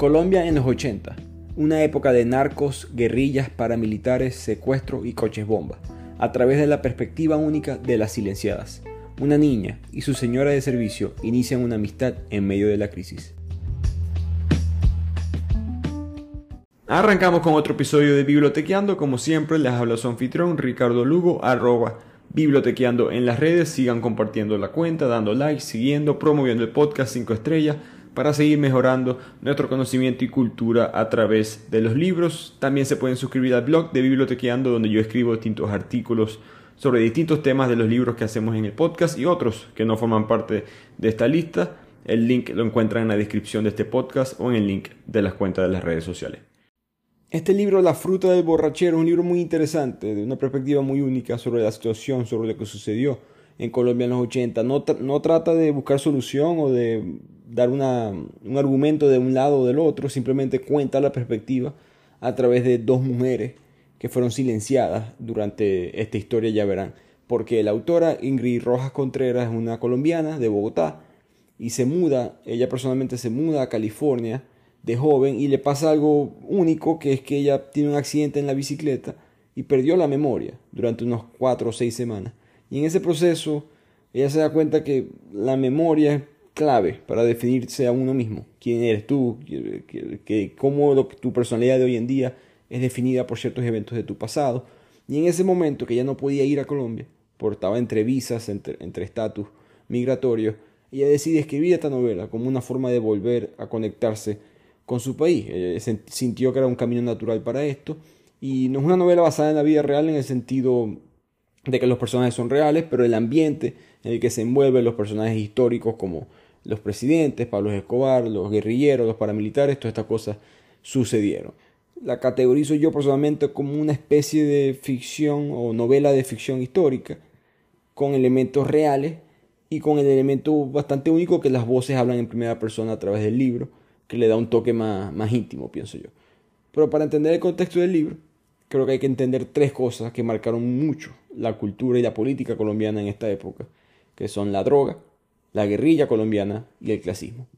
Colombia en los 80, una época de narcos, guerrillas, paramilitares, secuestros y coches bomba, a través de la perspectiva única de las silenciadas. Una niña y su señora de servicio inician una amistad en medio de la crisis. Arrancamos con otro episodio de Bibliotequeando, como siempre les habla su anfitrión Ricardo Lugo, arroba bibliotequeando en las redes, sigan compartiendo la cuenta, dando like, siguiendo, promoviendo el podcast 5 estrellas, para seguir mejorando nuestro conocimiento y cultura a través de los libros. También se pueden suscribir al blog de Bibliotequeando donde yo escribo distintos artículos sobre distintos temas de los libros que hacemos en el podcast y otros que no forman parte de esta lista. El link lo encuentran en la descripción de este podcast o en el link de las cuentas de las redes sociales. Este libro, La fruta del borrachero, es un libro muy interesante, de una perspectiva muy única sobre la situación, sobre lo que sucedió en Colombia en los 80. No, no trata de buscar solución o de dar una, un argumento de un lado o del otro, simplemente cuenta la perspectiva a través de dos mujeres que fueron silenciadas durante esta historia, ya verán. Porque la autora Ingrid Rojas Contreras es una colombiana de Bogotá y se muda, ella personalmente se muda a California de joven y le pasa algo único, que es que ella tiene un accidente en la bicicleta y perdió la memoria durante unos cuatro o seis semanas. Y en ese proceso ella se da cuenta que la memoria clave para definirse a uno mismo. ¿Quién eres tú? Que, cómo tu personalidad de hoy en día es definida por ciertos eventos de tu pasado. Y en ese momento que ella no podía ir a Colombia, porque estaba entre visas, entre estatus migratorios, ella decide escribir esta novela como una forma de volver a conectarse con su país. sintió que era un camino natural para esto. Y no es una novela basada en la vida real en el sentido de que los personajes son reales, pero el ambiente en el que se envuelven los personajes históricos como los presidentes, Pablo Escobar, los guerrilleros, los paramilitares, todas estas cosas sucedieron. La categorizo yo personalmente como una especie de ficción o novela de ficción histórica, con elementos reales y con el elemento bastante único que las voces hablan en primera persona a través del libro, que le da un toque más, más íntimo, pienso yo. Pero para entender el contexto del libro, creo que hay que entender tres cosas que marcaron mucho la cultura y la política colombiana en esta época, que son la droga, la guerrilla colombiana y el clasismo.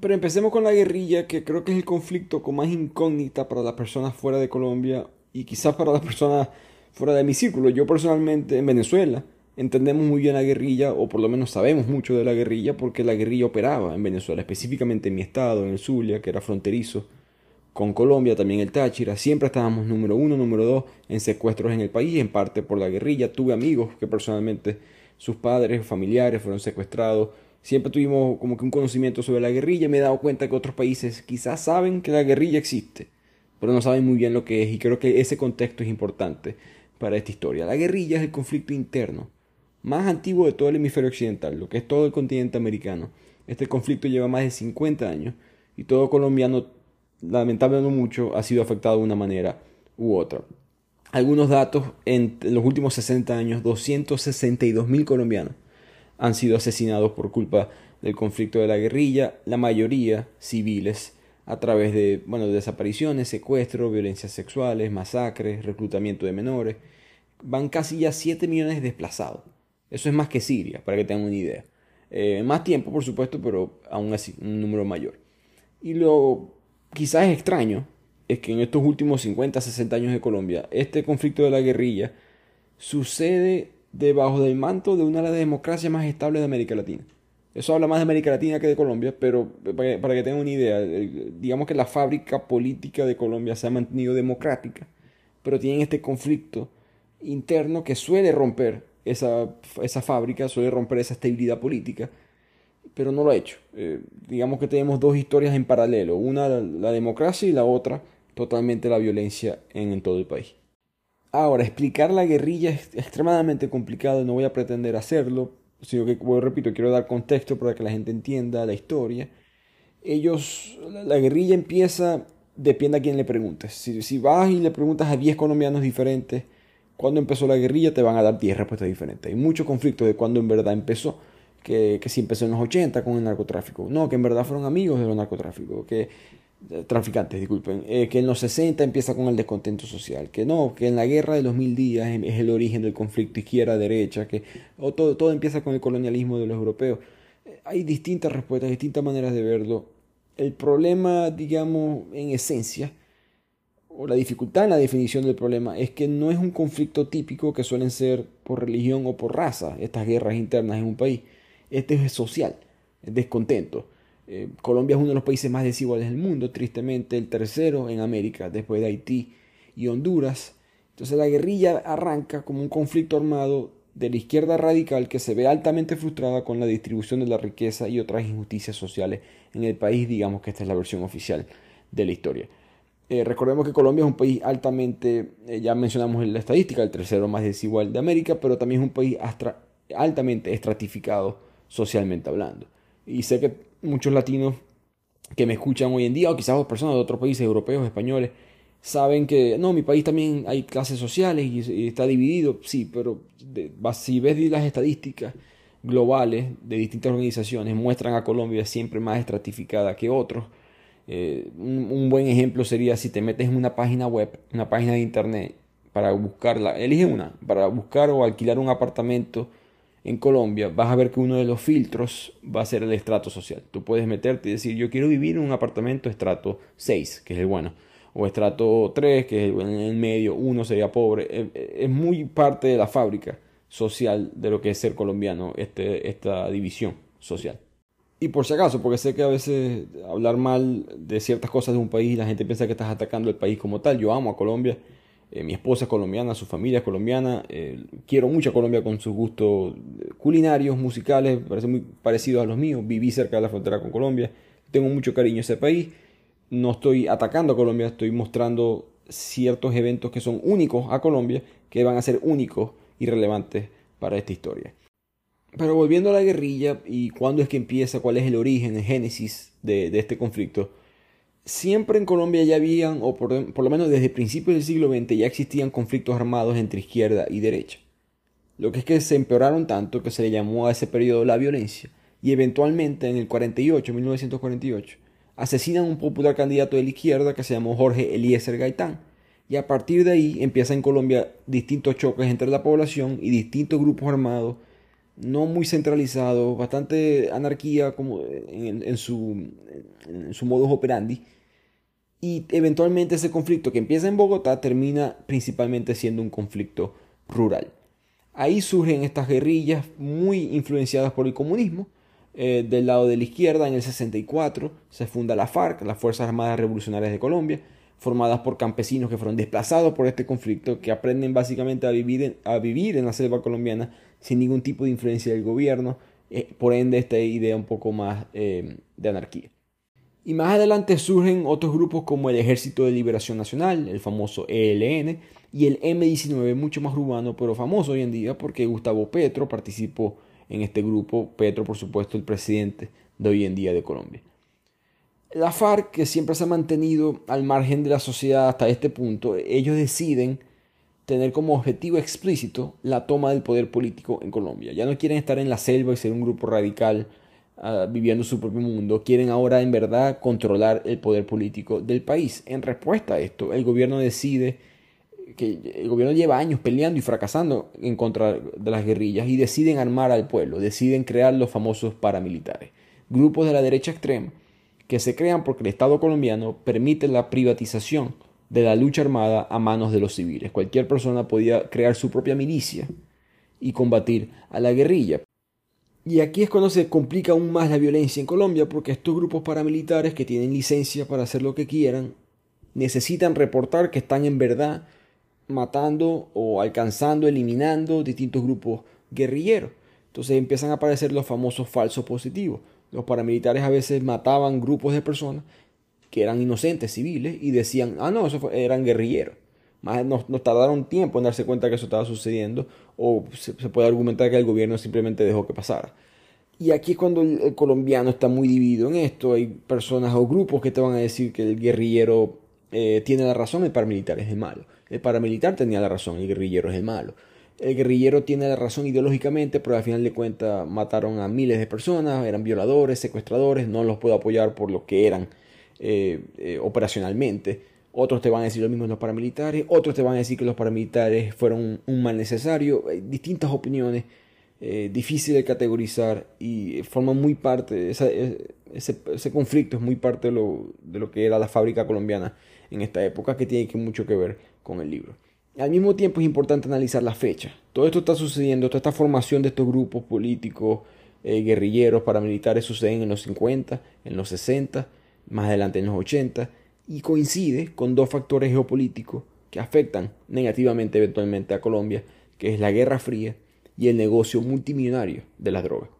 Pero empecemos con la guerrilla, que creo que es el conflicto con más incógnita para las personas fuera de Colombia y quizás para las personas fuera de mi círculo. Yo personalmente en Venezuela entendemos muy bien la guerrilla, o por lo menos sabemos mucho de la guerrilla, porque la guerrilla operaba en Venezuela, específicamente en mi estado, en el Zulia, que era fronterizo con Colombia, también el Táchira. Siempre estábamos número uno, número dos en secuestros en el país, en parte por la guerrilla. Tuve amigos que personalmente sus padres, familiares fueron secuestrados. Siempre tuvimos como que un conocimiento sobre la guerrilla. Me he dado cuenta que otros países quizás saben que la guerrilla existe, pero no saben muy bien lo que es. Y creo que ese contexto es importante para esta historia. La guerrilla es el conflicto interno más antiguo de todo el hemisferio occidental, lo que es todo el continente americano. Este conflicto lleva más de 50 años y todo colombiano, lamentablemente mucho, ha sido afectado de una manera u otra algunos datos, en los últimos 60 años, 262 mil colombianos han sido asesinados por culpa del conflicto de la guerrilla, la mayoría civiles, a través de, bueno, desapariciones, secuestros, violencias sexuales, masacres, reclutamiento de menores. Van casi ya 7 millones desplazados. Eso es más que Siria, para que tengan una idea. Eh, más tiempo, por supuesto, pero aún así, un número mayor. Y lo quizás es extraño es que en estos últimos 50, 60 años de Colombia, este conflicto de la guerrilla sucede debajo del manto de una de las democracias más estables de América Latina. Eso habla más de América Latina que de Colombia, pero para que tengan una idea, digamos que la fábrica política de Colombia se ha mantenido democrática, pero tienen este conflicto interno que suele romper esa, esa fábrica, suele romper esa estabilidad política, pero no lo ha hecho. Eh, digamos que tenemos dos historias en paralelo, una la democracia y la otra totalmente la violencia en, todo el país. Ahora, explicar la guerrilla es extremadamente complicado, no voy a pretender hacerlo, sino que, repito, quiero dar contexto para que la gente entienda la historia. Ellos, la guerrilla empieza, depende a quién le preguntes. Si, si vas y le preguntas a 10 colombianos diferentes cuándo empezó la guerrilla, te van a dar 10 respuestas diferentes. Hay mucho conflicto de cuándo en verdad empezó. Que, que si empezó en los 80 con el narcotráfico. No, que en verdad fueron amigos de los narcotráficos. Que traficantes, disculpen, eh, que en los 60 empieza con el descontento social, que no, que en la guerra de los mil días es el origen del conflicto izquierda-derecha, que o todo, todo empieza con el colonialismo de los europeos. Eh, hay distintas respuestas, distintas maneras de verlo. El problema, digamos, en esencia, o la dificultad en la definición del problema, es que no es un conflicto típico que suelen ser por religión o por raza, estas guerras internas en un país. Este es social, es descontento. Eh, Colombia es uno de los países más desiguales del mundo, tristemente el tercero en América, después de Haití y Honduras. Entonces la guerrilla arranca como un conflicto armado de la izquierda radical que se ve altamente frustrada con la distribución de la riqueza y otras injusticias sociales en el país, digamos que esta es la versión oficial de la historia. Eh, recordemos que Colombia es un país altamente, eh, ya mencionamos en la estadística, el tercero más desigual de América, pero también es un país altamente estratificado socialmente hablando. Y sé que muchos latinos que me escuchan hoy en día, o quizás personas de otros países europeos, españoles, saben que no, mi país también hay clases sociales y, está dividido, sí, pero si ves las estadísticas globales de distintas organizaciones, muestran a Colombia siempre más estratificada que otros. Eh, un, buen ejemplo sería si te metes en una página web, una página de internet, para buscarla, elige una, para buscar o alquilar un apartamento en Colombia, vas a ver que uno de los filtros va a ser el estrato social. Tú puedes meterte y decir, yo quiero vivir en un apartamento estrato 6, que es el bueno, o estrato 3, que es en el medio, uno sería pobre. Es muy parte de la fábrica social de lo que es ser colombiano, este, esta división social. Y por si acaso, porque sé que a veces hablar mal de ciertas cosas de un país, la gente piensa que estás atacando el país como tal. Yo amo a Colombia eh, mi esposa es colombiana, su familia es colombiana. Eh, quiero mucho a Colombia con sus gustos culinarios, musicales, parece muy parecidos a los míos. Viví cerca de la frontera con Colombia. Tengo mucho cariño a ese país. No estoy atacando a Colombia, estoy mostrando ciertos eventos que son únicos a Colombia, que van a ser únicos y relevantes para esta historia. Pero volviendo a la guerrilla y cuándo es que empieza, cuál es el origen, el génesis de este conflicto, Siempre en Colombia ya habían, o por, lo menos desde principios del siglo XX, ya existían conflictos armados entre izquierda y derecha. Lo que es que se empeoraron tanto que se le llamó a ese periodo la violencia, y eventualmente en el 48, 1948, asesinan a un popular candidato de la izquierda que se llamó Jorge Eliezer Gaitán. Y a partir de ahí empiezan en Colombia distintos choques entre la población y distintos grupos armados, no muy centralizados, bastante anarquía como en, su, en su modus operandi, y eventualmente ese conflicto que empieza en Bogotá termina principalmente siendo un conflicto rural. Ahí surgen estas guerrillas muy influenciadas por el comunismo. Eh, del lado de la izquierda, en el 64, se funda la FARC, las Fuerzas Armadas Revolucionarias de Colombia, formadas por campesinos que fueron desplazados por este conflicto, que aprenden básicamente a vivir en, la selva colombiana sin ningún tipo de influencia del gobierno, eh, por ende esta idea un poco más eh, de anarquía. Y más adelante surgen otros grupos como el Ejército de Liberación Nacional, el famoso ELN, y el M19, mucho más urbano, pero famoso hoy en día porque Gustavo Petro participó en este grupo. Petro, por supuesto, el presidente de hoy en día de Colombia. La FARC, que siempre se ha mantenido al margen de la sociedad hasta este punto, ellos deciden tener como objetivo explícito la toma del poder político en Colombia. Ya no quieren estar en la selva y ser un grupo radical Ah, viviendo su propio mundo, quieren ahora en verdad controlar el poder político del país. En respuesta a esto, el gobierno decide que el gobierno lleva años peleando y fracasando en contra de las guerrillas y deciden armar al pueblo, deciden crear los famosos paramilitares, grupos de la derecha extrema que se crean porque el Estado colombiano permite la privatización de la lucha armada a manos de los civiles. Cualquier persona podía crear su propia milicia y combatir a la guerrilla. Y aquí es cuando se complica aún más la violencia en Colombia, porque estos grupos paramilitares que tienen licencia para hacer lo que quieran, necesitan reportar que están en verdad matando o alcanzando, eliminando distintos grupos guerrilleros. Entonces empiezan a aparecer los famosos falsos positivos. Los paramilitares a veces mataban grupos de personas que eran inocentes civiles y decían, ah, no, eso eran guerrilleros. Más nos, tardaron tiempo en darse cuenta que eso estaba sucediendo o se, puede argumentar que el gobierno simplemente dejó que pasara. Y aquí es cuando el, colombiano está muy dividido en esto. Hay personas o grupos que te van a decir que el guerrillero eh, tiene la razón, el paramilitar es el malo. El paramilitar tenía la razón, el guerrillero es el malo. El guerrillero tiene la razón ideológicamente, pero al final de cuentas mataron a miles de personas, eran violadores, secuestradores, no los puedo apoyar por lo que eran eh, eh, operacionalmente. Otros te van a decir lo mismo en los paramilitares, otros te van a decir que los paramilitares fueron un mal necesario. Hay distintas opiniones, eh, difíciles de categorizar y forman muy parte, esa, ese, conflicto es muy parte de lo, de lo que era la fábrica colombiana en esta época, que tiene mucho que ver con el libro. Al mismo tiempo es importante analizar la fecha. Todo esto está sucediendo, toda esta formación de estos grupos políticos, eh, guerrilleros, paramilitares suceden en los 50, en los 60, más adelante en los 80, y coincide con dos factores geopolíticos que afectan negativamente eventualmente a Colombia, que es la Guerra Fría y el negocio multimillonario de las drogas.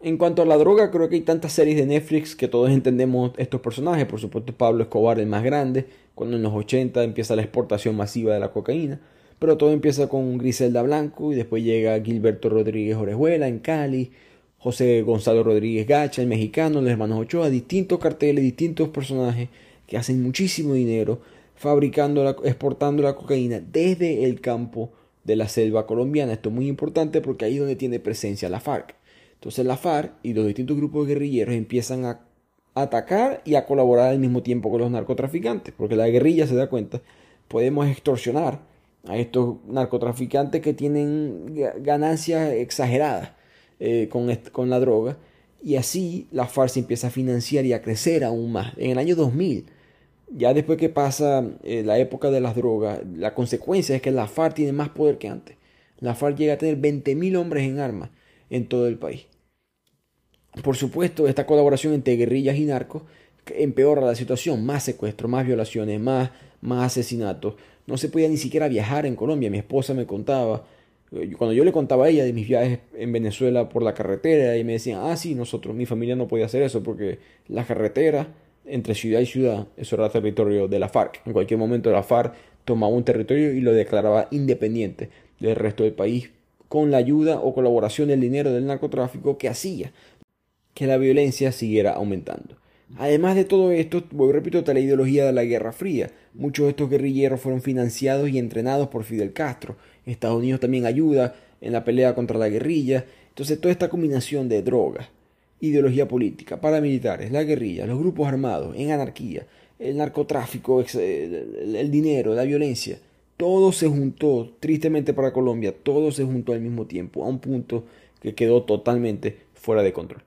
En cuanto a la droga, creo que hay tantas series de Netflix que todos entendemos estos personajes. Por supuesto, Pablo Escobar, el más grande, cuando en los 80 empieza la exportación masiva de la cocaína. Pero todo empieza con Griselda Blanco y después llega Gilberto Rodríguez Orejuela en Cali, José Gonzalo Rodríguez Gacha, el mexicano, los hermanos Ochoa, distintos carteles, distintos personajes que hacen muchísimo dinero fabricando, exportando la cocaína desde el campo de la selva colombiana. Esto es muy importante porque ahí es donde tiene presencia la FARC. Entonces la FARC y los distintos grupos guerrilleros empiezan a atacar y a colaborar al mismo tiempo con los narcotraficantes, porque la guerrilla se da cuenta, podemos extorsionar a estos narcotraficantes que tienen ganancias exageradas eh, con, con la droga, y así la FARC se empieza a financiar y a crecer aún más. En el año 2000, ya después que pasa eh, la época de las drogas, la consecuencia es que la FARC tiene más poder que antes. La FARC llega a tener 20.000 hombres en armas en todo el país. Por supuesto, esta colaboración entre guerrillas y narcos empeora la situación, más secuestros, más violaciones, más, más asesinatos. No se podía ni siquiera viajar en Colombia. Mi esposa me contaba, cuando yo le contaba a ella de mis viajes en Venezuela por la carretera, y me decían, ah, sí, nosotros, mi familia no podía hacer eso porque la carretera entre ciudad y ciudad, eso era territorio de la FARC. En cualquier momento la FARC tomaba un territorio y lo declaraba independiente del resto del país con la ayuda o colaboración del dinero del narcotráfico que hacía que la violencia siguiera aumentando. Además de todo esto, voy repito, está la ideología de la Guerra Fría. Muchos de estos guerrilleros fueron financiados y entrenados por Fidel Castro. Estados Unidos también ayuda en la pelea contra la guerrilla. Entonces toda esta combinación de drogas, ideología política, paramilitares, la guerrilla, los grupos armados, en anarquía, el narcotráfico, el dinero, la violencia, todo se juntó, tristemente para Colombia, todo se juntó al mismo tiempo, a un punto que quedó totalmente fuera de control.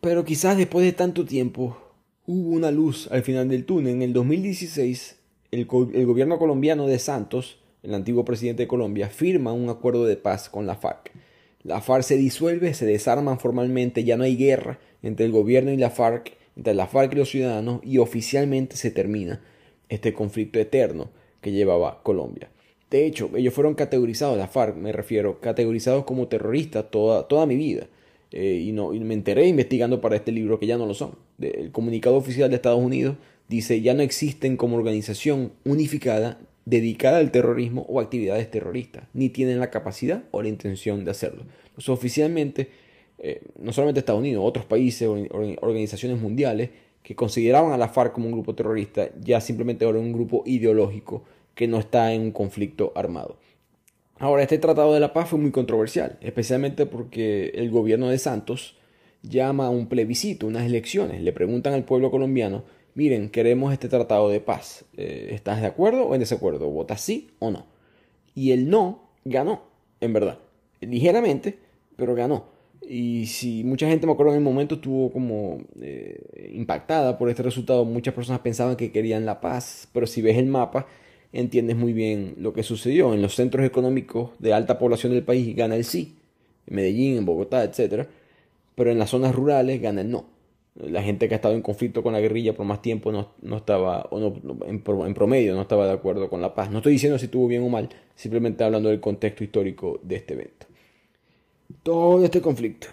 Pero quizás después de tanto tiempo hubo una luz al final del túnel. En el 2016, el, el, gobierno colombiano de Santos, el antiguo presidente de Colombia, firma un acuerdo de paz con la FARC. La FARC se disuelve, se desarman formalmente, ya no hay guerra entre el gobierno y la FARC, entre la FARC y los ciudadanos, y oficialmente se termina este conflicto eterno que llevaba Colombia. De hecho, ellos fueron categorizados, la FARC me refiero, categorizados como terroristas toda, toda mi vida. Eh, y, no, y me enteré investigando para este libro que ya no lo son. El comunicado oficial de Estados Unidos dice ya no existen como organización unificada dedicada al terrorismo o actividades terroristas, ni tienen la capacidad o la intención de hacerlo. Entonces, oficialmente, eh, no solamente Estados Unidos, otros países, o organizaciones mundiales que consideraban a la FARC como un grupo terrorista, ya simplemente ahora un grupo ideológico que no está en un conflicto armado. Ahora, este Tratado de la Paz fue muy controversial, especialmente porque el gobierno de Santos llama a un plebiscito, unas elecciones. Le preguntan al pueblo colombiano, miren, queremos este Tratado de Paz. Eh, ¿Estás de acuerdo o en desacuerdo? ¿Votas sí o no? Y el no ganó, en verdad. Ligeramente, pero ganó. Y si mucha gente, me acuerdo en el momento, estuvo como eh, impactada por este resultado, muchas personas pensaban que querían la paz, pero si ves el mapa, entiendes muy bien lo que sucedió. En los centros económicos de alta población del país gana el sí, en Medellín, en Bogotá, etc. Pero en las zonas rurales gana el no. La gente que ha estado en conflicto con la guerrilla por más tiempo no, no estaba, o no, en, promedio, no estaba de acuerdo con la paz. No estoy diciendo si estuvo bien o mal, simplemente hablando del contexto histórico de este evento. Todo este conflicto,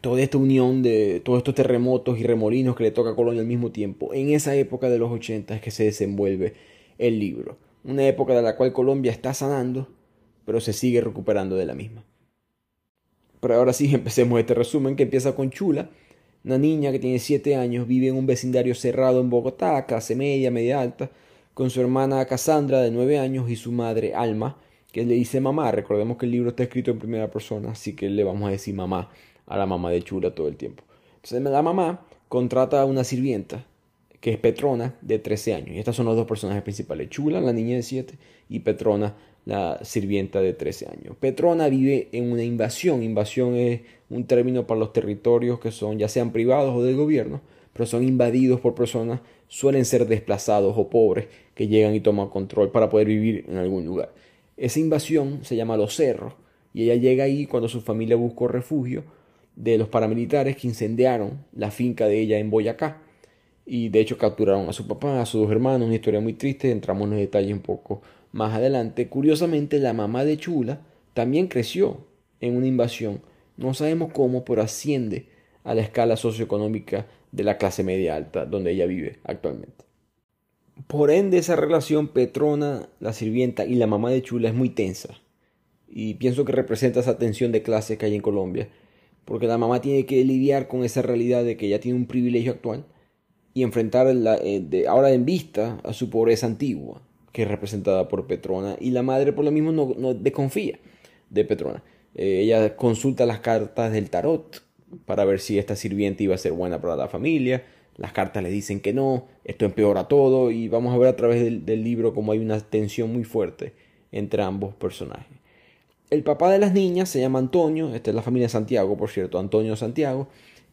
toda esta unión de todos estos terremotos y remolinos que le toca a Colonia al mismo tiempo, en esa época de los 80 es que se desenvuelve el libro. Una época de la cual Colombia está sanando, pero se sigue recuperando de la misma. Pero ahora sí, empecemos este resumen que empieza con Chula, una niña que tiene 7 años, vive en un vecindario cerrado en Bogotá, clase media, media alta, con su hermana Cassandra de 9 años y su madre Alma, que le dice mamá. Recordemos que el libro está escrito en primera persona, así que le vamos a decir mamá a la mamá de Chula todo el tiempo. Entonces la mamá contrata a una sirvienta que es Petrona, de 13 años. Y estas son los dos personajes principales, Chula, la niña de 7, y Petrona, la sirvienta de 13 años. Petrona vive en una invasión. Invasión es un término para los territorios que son ya sean privados o del gobierno, pero son invadidos por personas, suelen ser desplazados o pobres que llegan y toman control para poder vivir en algún lugar. Esa invasión se llama Los Cerros y ella llega ahí cuando su familia buscó refugio de los paramilitares que incendiaron la finca de ella en Boyacá y de hecho capturaron a su papá, a sus dos hermanos, una historia muy triste, entramos en los detalles un poco más adelante. Curiosamente, la mamá de Chula también creció en una invasión, no sabemos cómo, pero asciende a la escala socioeconómica de la clase media alta donde ella vive actualmente. Por ende, esa relación Petrona, la sirvienta y la mamá de Chula es muy tensa. Y pienso que representa esa tensión de clase que hay en Colombia. Porque la mamá tiene que lidiar con esa realidad de que ella tiene un privilegio actual y enfrentar eh, ahora en vista a su pobreza antigua, que es representada por Petrona. Y la madre por lo mismo no, desconfía de Petrona. Eh, ella consulta las cartas del tarot para ver si esta sirviente iba a ser buena para la familia las cartas le dicen que no, esto empeora todo y vamos a ver a través del, libro cómo hay una tensión muy fuerte entre ambos personajes. El papá de las niñas se llama Antonio, esta es la familia Santiago, por cierto, Antonio Santiago,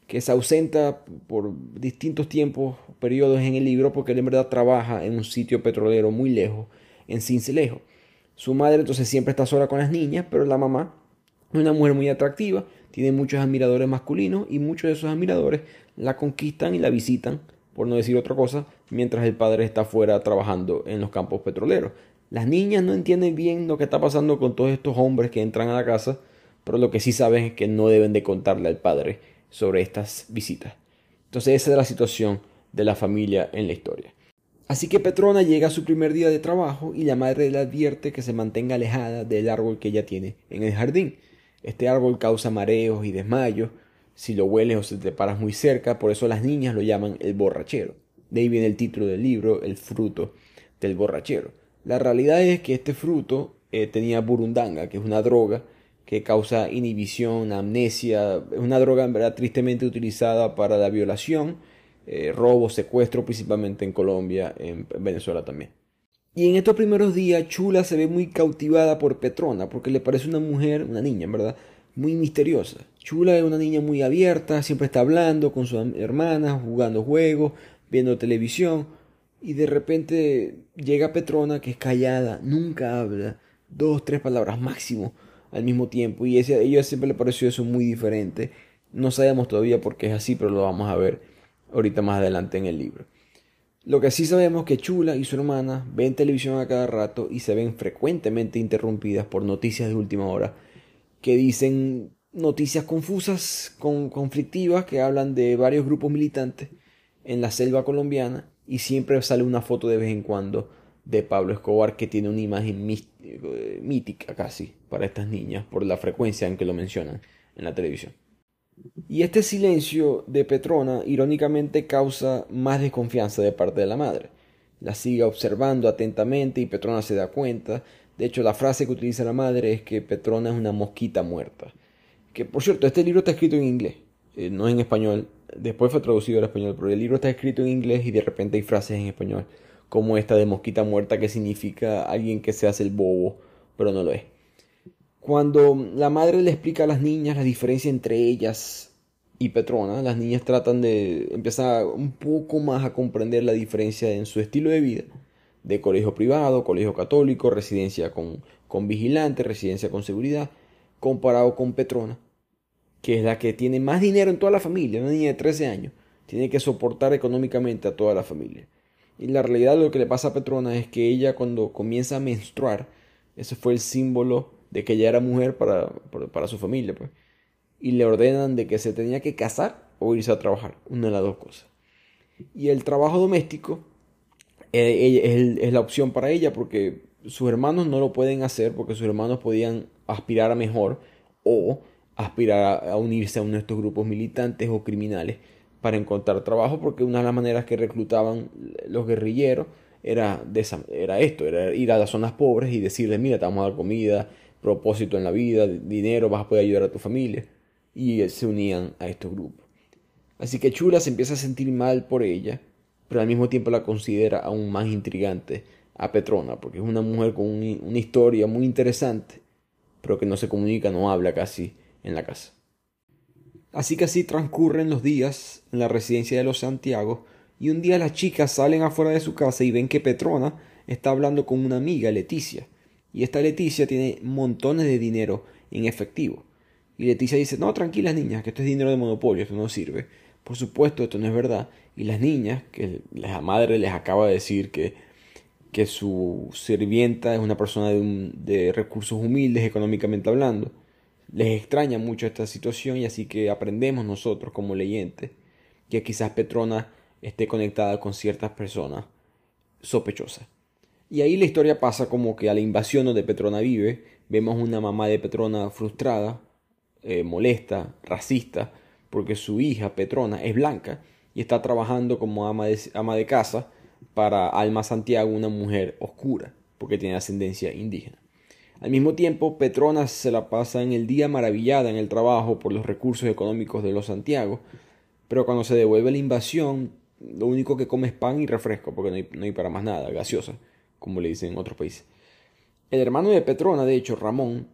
que se ausenta por distintos tiempos, periodos en el libro, porque él en verdad trabaja en un sitio petrolero muy lejos, en Cincelejo. Su madre entonces siempre está sola con las niñas, pero la mamá es una mujer muy atractiva, tiene muchos admiradores masculinos y muchos de esos admiradores la conquistan y la visitan, por no decir otra cosa, mientras el padre está fuera trabajando en los campos petroleros. Las niñas no entienden bien lo que está pasando con todos estos hombres que entran a la casa, pero lo que sí saben es que no deben de contarle al padre sobre estas visitas. Entonces esa es la situación de la familia en la historia. Así que Petrona llega a su primer día de trabajo y la madre le advierte que se mantenga alejada del árbol que ella tiene en el jardín. Este árbol causa mareos y desmayos, si lo hueles o si te paras muy cerca, por eso las niñas lo llaman el borrachero. De ahí viene el título del libro, el fruto del borrachero. La realidad es que este fruto eh, tenía burundanga, que es una droga que causa inhibición, amnesia, es una droga en verdad tristemente utilizada para la violación, eh, robo, secuestro, principalmente en Colombia, en Venezuela también. Y en estos primeros días Chula se ve muy cautivada por Petrona, porque le parece una mujer, una niña, ¿verdad? Muy misteriosa. Chula es una niña muy abierta, siempre está hablando con sus hermanas, jugando juegos, viendo televisión. Y de repente llega Petrona, que es callada, nunca habla, dos, tres palabras máximo al mismo tiempo. Y a ella siempre le pareció eso muy diferente. No sabemos todavía por qué es así, pero lo vamos a ver ahorita más adelante en el libro. Lo que sí sabemos es que Chula y su hermana ven televisión a cada rato y se ven frecuentemente interrumpidas por noticias de última hora que dicen noticias confusas, con, conflictivas, que hablan de varios grupos militantes en la selva colombiana y siempre sale una foto de vez en cuando de Pablo Escobar que tiene una imagen eh, mítica casi para estas niñas por la frecuencia en que lo mencionan en la televisión. Y este silencio de Petrona irónicamente causa más desconfianza de parte de la madre. La sigue observando atentamente y Petrona se da cuenta. De hecho, la frase que utiliza la madre es que Petrona es una mosquita muerta. Que por cierto, este libro está escrito en inglés, eh, no en español. Después fue traducido al español, pero el libro está escrito en inglés y de repente hay frases en español, como esta de mosquita muerta que significa alguien que se hace el bobo, pero no lo es. Cuando la madre le explica a las niñas la diferencia entre ellas y Petrona, las niñas tratan de empezar un poco más a comprender la diferencia en su estilo de vida, de colegio privado, colegio católico, residencia con, con vigilante, residencia con seguridad, comparado con Petrona, que es la que tiene más dinero en toda la familia, una niña de 13 años, tiene que soportar económicamente a toda la familia. Y la realidad lo que le pasa a Petrona es que ella cuando comienza a menstruar, ese fue el símbolo de que ella era mujer para, para su familia, pues. Y le ordenan de que se tenía que casar o irse a trabajar, una de las dos cosas. Y el trabajo doméstico eh, es la opción para ella porque sus hermanos no lo pueden hacer porque sus hermanos podían aspirar a mejor o aspirar a, unirse a uno de estos grupos militantes o criminales para encontrar trabajo porque una de las maneras que reclutaban los guerrilleros era, de era esto, era ir a las zonas pobres y decirles, mira, te vamos a dar comida, propósito en la vida, dinero, vas a poder ayudar a tu familia. Y se unían a estos grupos. Así que Chula se empieza a sentir mal por ella, pero al mismo tiempo la considera aún más intrigante a Petrona, porque es una mujer con una historia muy interesante, pero que no se comunica, no habla casi en la casa. Así que así transcurren los días en la residencia de los Santiago, y un día las chicas salen afuera de su casa y ven que Petrona está hablando con una amiga, Leticia, y esta Leticia tiene montones de dinero en efectivo. Y Leticia dice, no, tranquilas niñas, que esto es dinero de monopolio, esto no sirve. Por supuesto, esto no es verdad. Y las niñas, que la madre les acaba de decir que, que su sirvienta es una persona de, de recursos humildes económicamente hablando, les extraña mucho esta situación y así que aprendemos nosotros como leyentes que quizás Petrona esté conectada con ciertas personas sospechosas. Y ahí la historia pasa como que a la invasión donde Petrona vive, vemos una mamá de Petrona frustrada, eh, molesta, racista, porque su hija Petrona es blanca y está trabajando como ama de, ama de casa para Alma Santiago, una mujer oscura, porque tiene ascendencia indígena. Al mismo tiempo, Petrona se la pasa en el día maravillada en el trabajo por los recursos económicos de los Santiago, pero cuando se devuelve la invasión, lo único que come es pan y refresco, porque no hay, no hay para más nada, gaseosa, como le dicen en otros países. El hermano de Petrona, de hecho, Ramón,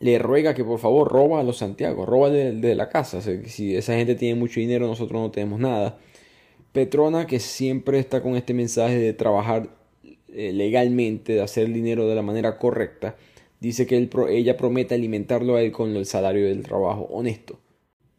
le ruega que por favor roba a los Santiago, roba de, la casa. si esa gente tiene mucho dinero, nosotros no tenemos nada. Petrona, que siempre está con este mensaje de trabajar eh, legalmente, de hacer dinero de la manera correcta, dice que ella promete alimentarlo a él con el salario del trabajo honesto.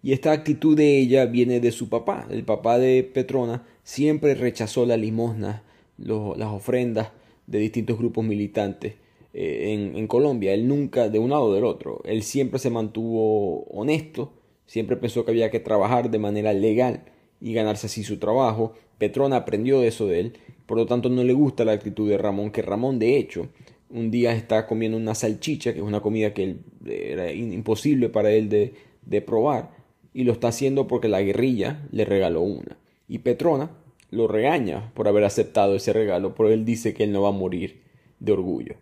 Y esta actitud de ella viene de su papá. El papá de Petrona siempre rechazó la limosna, las ofrendas de distintos grupos militantes eh, en, Colombia. Él nunca, de un lado o del otro, él siempre se mantuvo honesto, siempre pensó que había que trabajar de manera legal y ganarse así su trabajo. Petrona aprendió eso de él, por lo tanto no le gusta la actitud de Ramón, que Ramón de hecho un día está comiendo una salchicha, que es una comida que era imposible para él de, de probar, y lo está haciendo porque la guerrilla le regaló una. Y Petrona lo regaña por haber aceptado ese regalo, pero él dice que él no va a morir de orgullo.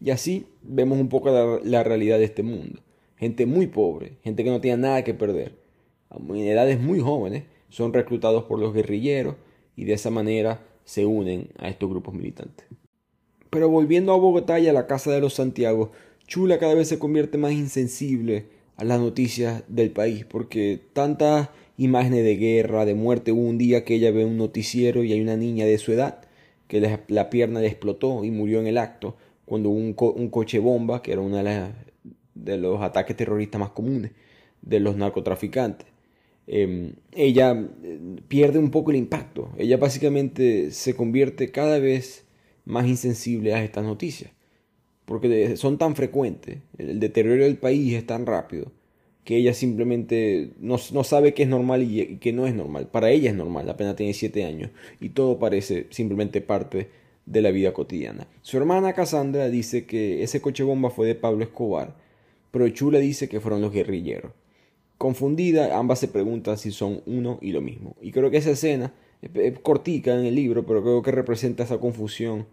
Y así vemos un poco la, realidad de este mundo. Gente muy pobre, gente que no tiene nada que perder, en edades muy jóvenes, son reclutados por los guerrilleros y de esa manera se unen a estos grupos militantes. Pero volviendo a Bogotá y a la casa de los Santiago, Chula cada vez se convierte más insensible a las noticias del país, porque tantas imágenes de guerra, de muerte, hubo un día que ella ve un noticiero y hay una niña de su edad que la pierna le explotó y murió en el acto, cuando hubo un, coche bomba, que era uno de, los ataques terroristas más comunes de los narcotraficantes. Em, ella eh, pierde un poco el impacto. Ella básicamente se convierte cada vez más insensible a estas noticias. Porque son tan frecuentes, el deterioro del país es tan rápido, que ella simplemente no, sabe qué es normal y, que no es normal. Para ella es normal, apenas tiene 7 años, y todo parece simplemente parte de la vida cotidiana. Su hermana Cassandra dice que ese coche bomba fue de Pablo Escobar, pero Chula dice que fueron los guerrilleros. Confundida, ambas se preguntan si son uno y lo mismo. Y creo que esa escena es cortica en el libro, pero creo que representa esa confusión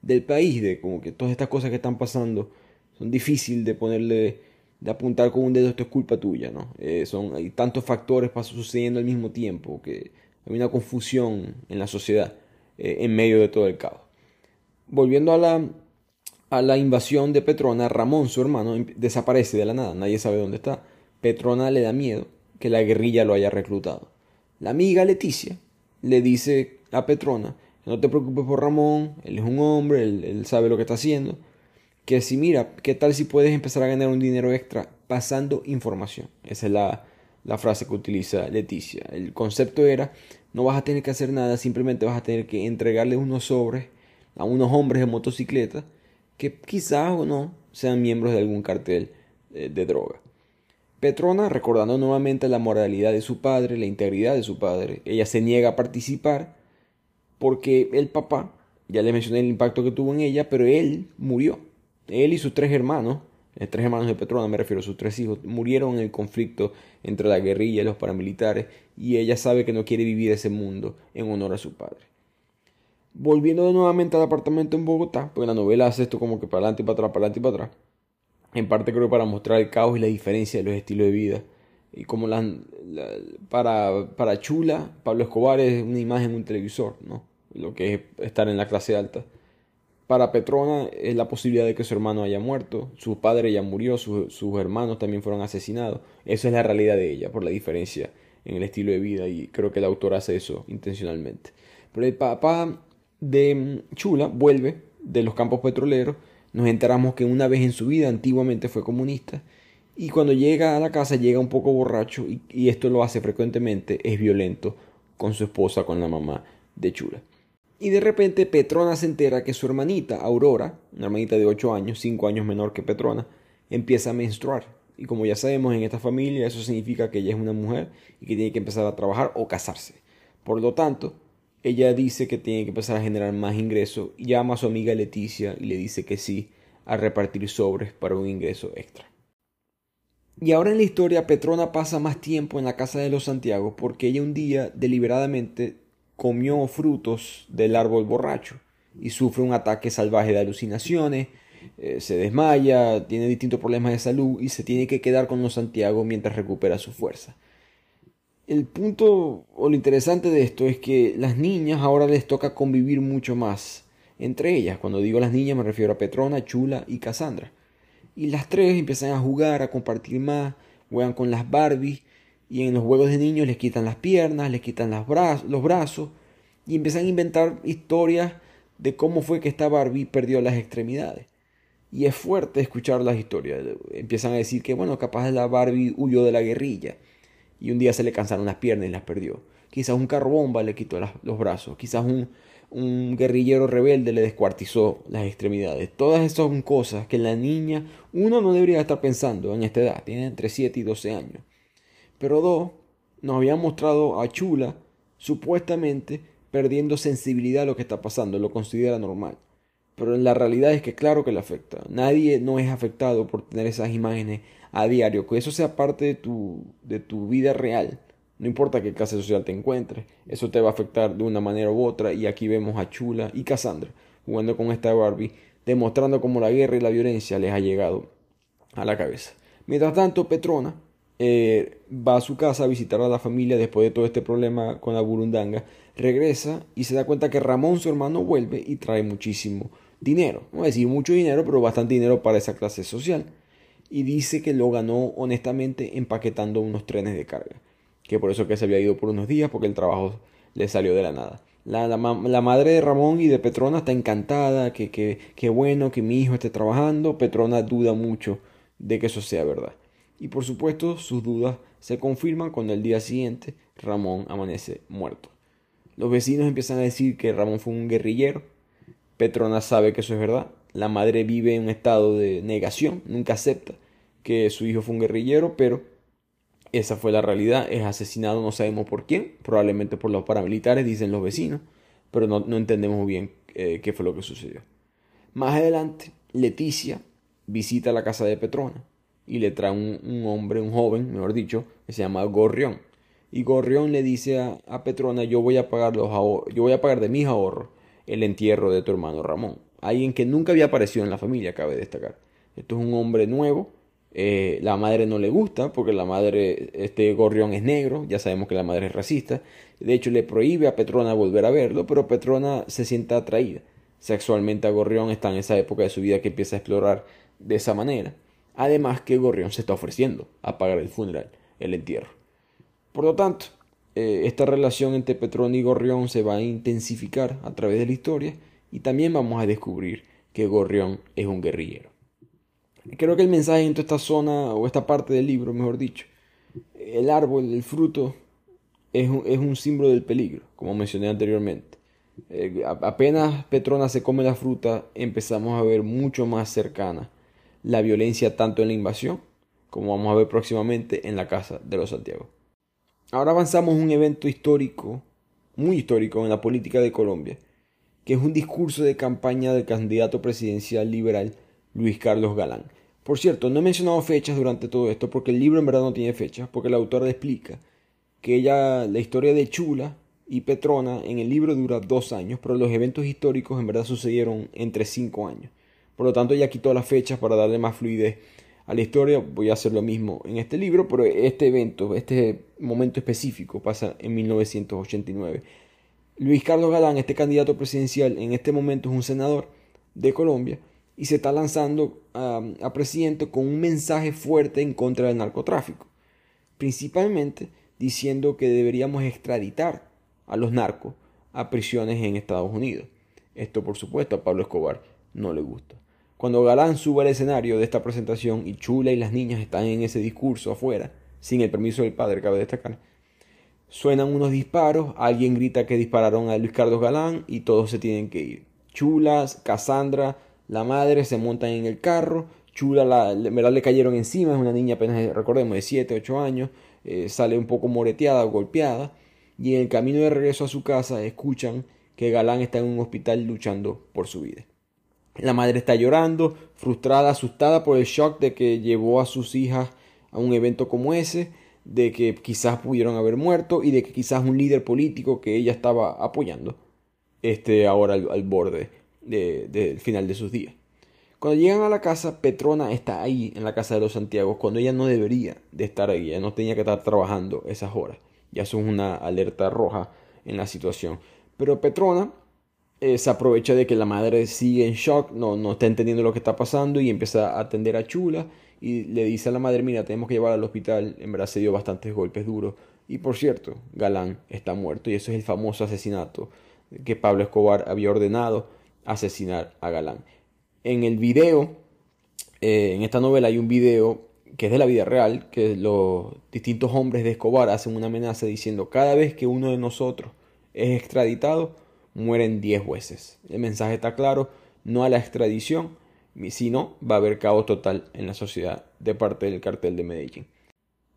del país, de como que todas estas cosas que están pasando son difíciles de ponerle, de apuntar con un dedo, esto es culpa tuya, ¿no? Eh, son, hay tantos factores sucediendo al mismo tiempo que hay una confusión en la sociedad eh, en medio de todo el caos. Volviendo a la, a la invasión de Petrona, Ramón, su hermano, desaparece de la nada, nadie sabe dónde está. Petrona le da miedo que la guerrilla lo haya reclutado. La amiga Leticia le dice a Petrona, no te preocupes por Ramón, él es un hombre, él, sabe lo que está haciendo, que si mira, ¿qué tal si puedes empezar a ganar un dinero extra pasando información? Esa es la, la frase que utiliza Leticia. El concepto era, no vas a tener que hacer nada, simplemente vas a tener que entregarle unos sobres a unos hombres en motocicleta que quizás o no sean miembros de algún cartel eh, de droga. Petrona, recordando nuevamente la moralidad de su padre, la integridad de su padre, ella se niega a participar porque el papá, ya le mencioné el impacto que tuvo en ella, pero él murió. Él y sus tres hermanos, eh, tres hermanos de Petrona, me refiero sus tres hijos, murieron en el conflicto entre la guerrilla y los paramilitares, y ella sabe que no quiere vivir ese mundo en honor a su padre. Volviendo nuevamente al apartamento en Bogotá, porque la novela hace esto como que para adelante y para atrás, para adelante y para atrás. En parte creo para mostrar el caos y la diferencia de los estilos de vida. Y como la, para, para Chula, Pablo Escobar es una imagen, un televisor, ¿no? Lo que es estar en la clase alta. para Petrona es la posibilidad de que su hermano haya muerto, su padre ya murió, sus hermanos también fueron asesinados. Esa es la realidad de ella, por la diferencia en el estilo de vida y creo que el autor hace eso intencionalmente. Pero el papá de Chula vuelve de los campos petroleros, nos enteramos que una vez en su vida antiguamente fue comunista y cuando llega a la casa llega un poco borracho y, esto lo hace frecuentemente, es violento con su esposa, con la mamá de Chula. Y de repente Petrona se entera que su hermanita, Aurora, una hermanita de 8 años, 5 años menor que Petrona, empieza a menstruar. Y como ya sabemos en esta familia, eso significa que ella es una mujer y que tiene que empezar a trabajar o casarse. Por lo tanto, ella dice que tiene que empezar a generar más ingresos y llama a su amiga Leticia y le dice que sí a repartir sobres para un ingreso extra. Y ahora en la historia Petrona pasa más tiempo en la casa de los Santiago porque ella un día deliberadamente comió frutos del árbol borracho y sufre un ataque salvaje de alucinaciones, eh, se desmaya, tiene distintos problemas de salud y se tiene que quedar con los Santiago mientras recupera su fuerza. El punto o lo interesante de esto es que las niñas ahora les toca convivir mucho más entre ellas. Cuando digo las niñas me refiero a Petrona, Chula y Cassandra. Y las tres empiezan a jugar, a compartir más, juegan con las Barbies y en los juegos de niños les quitan las piernas, les quitan los brazos y empiezan a inventar historias de cómo fue que esta Barbie perdió las extremidades. Y es fuerte escuchar las historias. Empiezan a decir que, bueno, capaz la Barbie huyó de la guerrilla y un día se le cansaron las piernas y las perdió. Quizás un carro bomba le quitó los brazos. Quizás un, un guerrillero rebelde le descuartizó las extremidades. Todas esas son cosas que la niña, uno no debería estar pensando en esta edad, tiene entre 7 y 12 años. Pero dos, nos habían mostrado a Chula supuestamente perdiendo sensibilidad a lo que está pasando, lo considera normal. Pero la realidad es que claro que le afecta. Nadie no es afectado por tener esas imágenes a diario, que eso sea parte de tu, de tu vida real. No importa qué clase social te encuentres, eso te va a afectar de una manera u otra. Y aquí vemos a Chula y Cassandra jugando con esta Barbie, demostrando cómo la guerra y la violencia les ha llegado a la cabeza. Mientras tanto, Petrona eh, va a su casa a visitar a la familia después de todo este problema con la burundanga, regresa y se da cuenta que Ramón, su hermano, vuelve y trae muchísimo dinero. No a decir mucho dinero, pero bastante dinero para esa clase social. Y dice que lo ganó honestamente empaquetando unos trenes de carga. Que por eso que se había ido por unos días, porque el trabajo le salió de la nada. La, la, madre de Ramón y de Petrona está encantada, que, que, que bueno que mi hijo esté trabajando. Petrona duda mucho de que eso sea verdad y por supuesto sus dudas se confirman cuando el día siguiente Ramón amanece muerto. Los vecinos empiezan a decir que Ramón fue un guerrillero, Petrona sabe que eso es verdad, la madre vive en un estado de negación, nunca acepta que su hijo fue un guerrillero, pero esa fue la realidad, es asesinado no sabemos por quién, probablemente por los paramilitares, dicen los vecinos, pero no, entendemos bien eh, qué fue lo que sucedió. Más adelante, Leticia visita la casa de Petrona y le trae un, hombre, un joven, mejor dicho, que se llama Gorrión. Y Gorrión le dice a, Petrona, yo voy a pagar yo voy a pagar de mis ahorros el entierro de tu hermano Ramón. Alguien que nunca había aparecido en la familia, cabe destacar. Esto es un hombre nuevo. Eh, la madre no le gusta porque la madre, este Gorrión es negro, ya sabemos que la madre es racista. De hecho, le prohíbe a Petrona volver a verlo, pero Petrona se siente atraída sexualmente a Gorrión. Está en esa época de su vida que empieza a explorar de esa manera. Además que Gorrión se está ofreciendo a pagar el funeral, el entierro. Por lo tanto, eh, esta relación entre Petrón y Gorrión se va a intensificar a través de la historia y también vamos a descubrir que Gorrión es un guerrillero. Creo que el mensaje en toda esta zona o esta parte del libro, mejor dicho, el árbol, el fruto, es un, símbolo del peligro, como mencioné anteriormente. Eh, apenas Petrona se come la fruta, empezamos a ver mucho más cercana la violencia tanto en la invasión como vamos a ver próximamente en la Casa de los Santiago. Ahora avanzamos un evento histórico, muy histórico en la política de Colombia, que es un discurso de campaña del candidato presidencial liberal Luis Carlos Galán. Por cierto, no he mencionado fechas durante todo esto porque el libro en verdad no tiene fechas, porque la autora explica que ella, la historia de Chula y Petrona en el libro dura dos años, pero los eventos históricos en verdad sucedieron entre cinco años. Por lo tanto, ya quitó las fechas para darle más fluidez a la historia. Voy a hacer lo mismo en este libro, pero este evento, este momento específico pasa en 1989. Luis Carlos Galán, este candidato presidencial, en este momento es un senador de Colombia y se está lanzando a, a presidente con un mensaje fuerte en contra del narcotráfico, principalmente diciendo que deberíamos extraditar a los narcos a prisiones en Estados Unidos. Esto, por supuesto, a Pablo Escobar no le gusta. Cuando Galán sube al escenario de esta presentación y Chula y las niñas están en ese discurso afuera, sin el permiso del padre, cabe destacar, suenan unos disparos, alguien grita que dispararon a Luis Carlos Galán y todos se tienen que ir. Chulas, Cassandra, la madre se montan en el carro, Chula le cayeron encima, es una niña apenas, recordemos, de 7, 8 años, eh, sale un poco moreteada golpeada, y en el camino de regreso a su casa escuchan que Galán está en un hospital luchando por su vida. La madre está llorando, frustrada, asustada por el shock de que llevó a sus hijas a un evento como ese, de que quizás pudieron haber muerto y de que quizás un líder político que ella estaba apoyando esté ahora al, borde del final de sus días. Cuando llegan a la casa, Petrona está ahí en la casa de los Santiago cuando ella no debería de estar ahí, ella no tenía que estar trabajando esas horas. Ya es una alerta roja en la situación. Pero Petrona eh, se aprovecha de que la madre sigue en shock, no, no está entendiendo lo que está pasando y empieza a atender a Chula y le dice a la madre, mira, tenemos que llevar al hospital, en verdad se dio bastantes golpes duros. Y por cierto, Galán está muerto y eso es el famoso asesinato que Pablo Escobar había ordenado asesinar a Galán. En el video, eh, en esta novela hay un video que es de la vida real, que los distintos hombres de Escobar hacen una amenaza diciendo, cada vez que uno de nosotros es extraditado, mueren 10 jueces. El mensaje está claro, no a la extradición, sino va a haber caos total en la sociedad de parte del cartel de Medellín.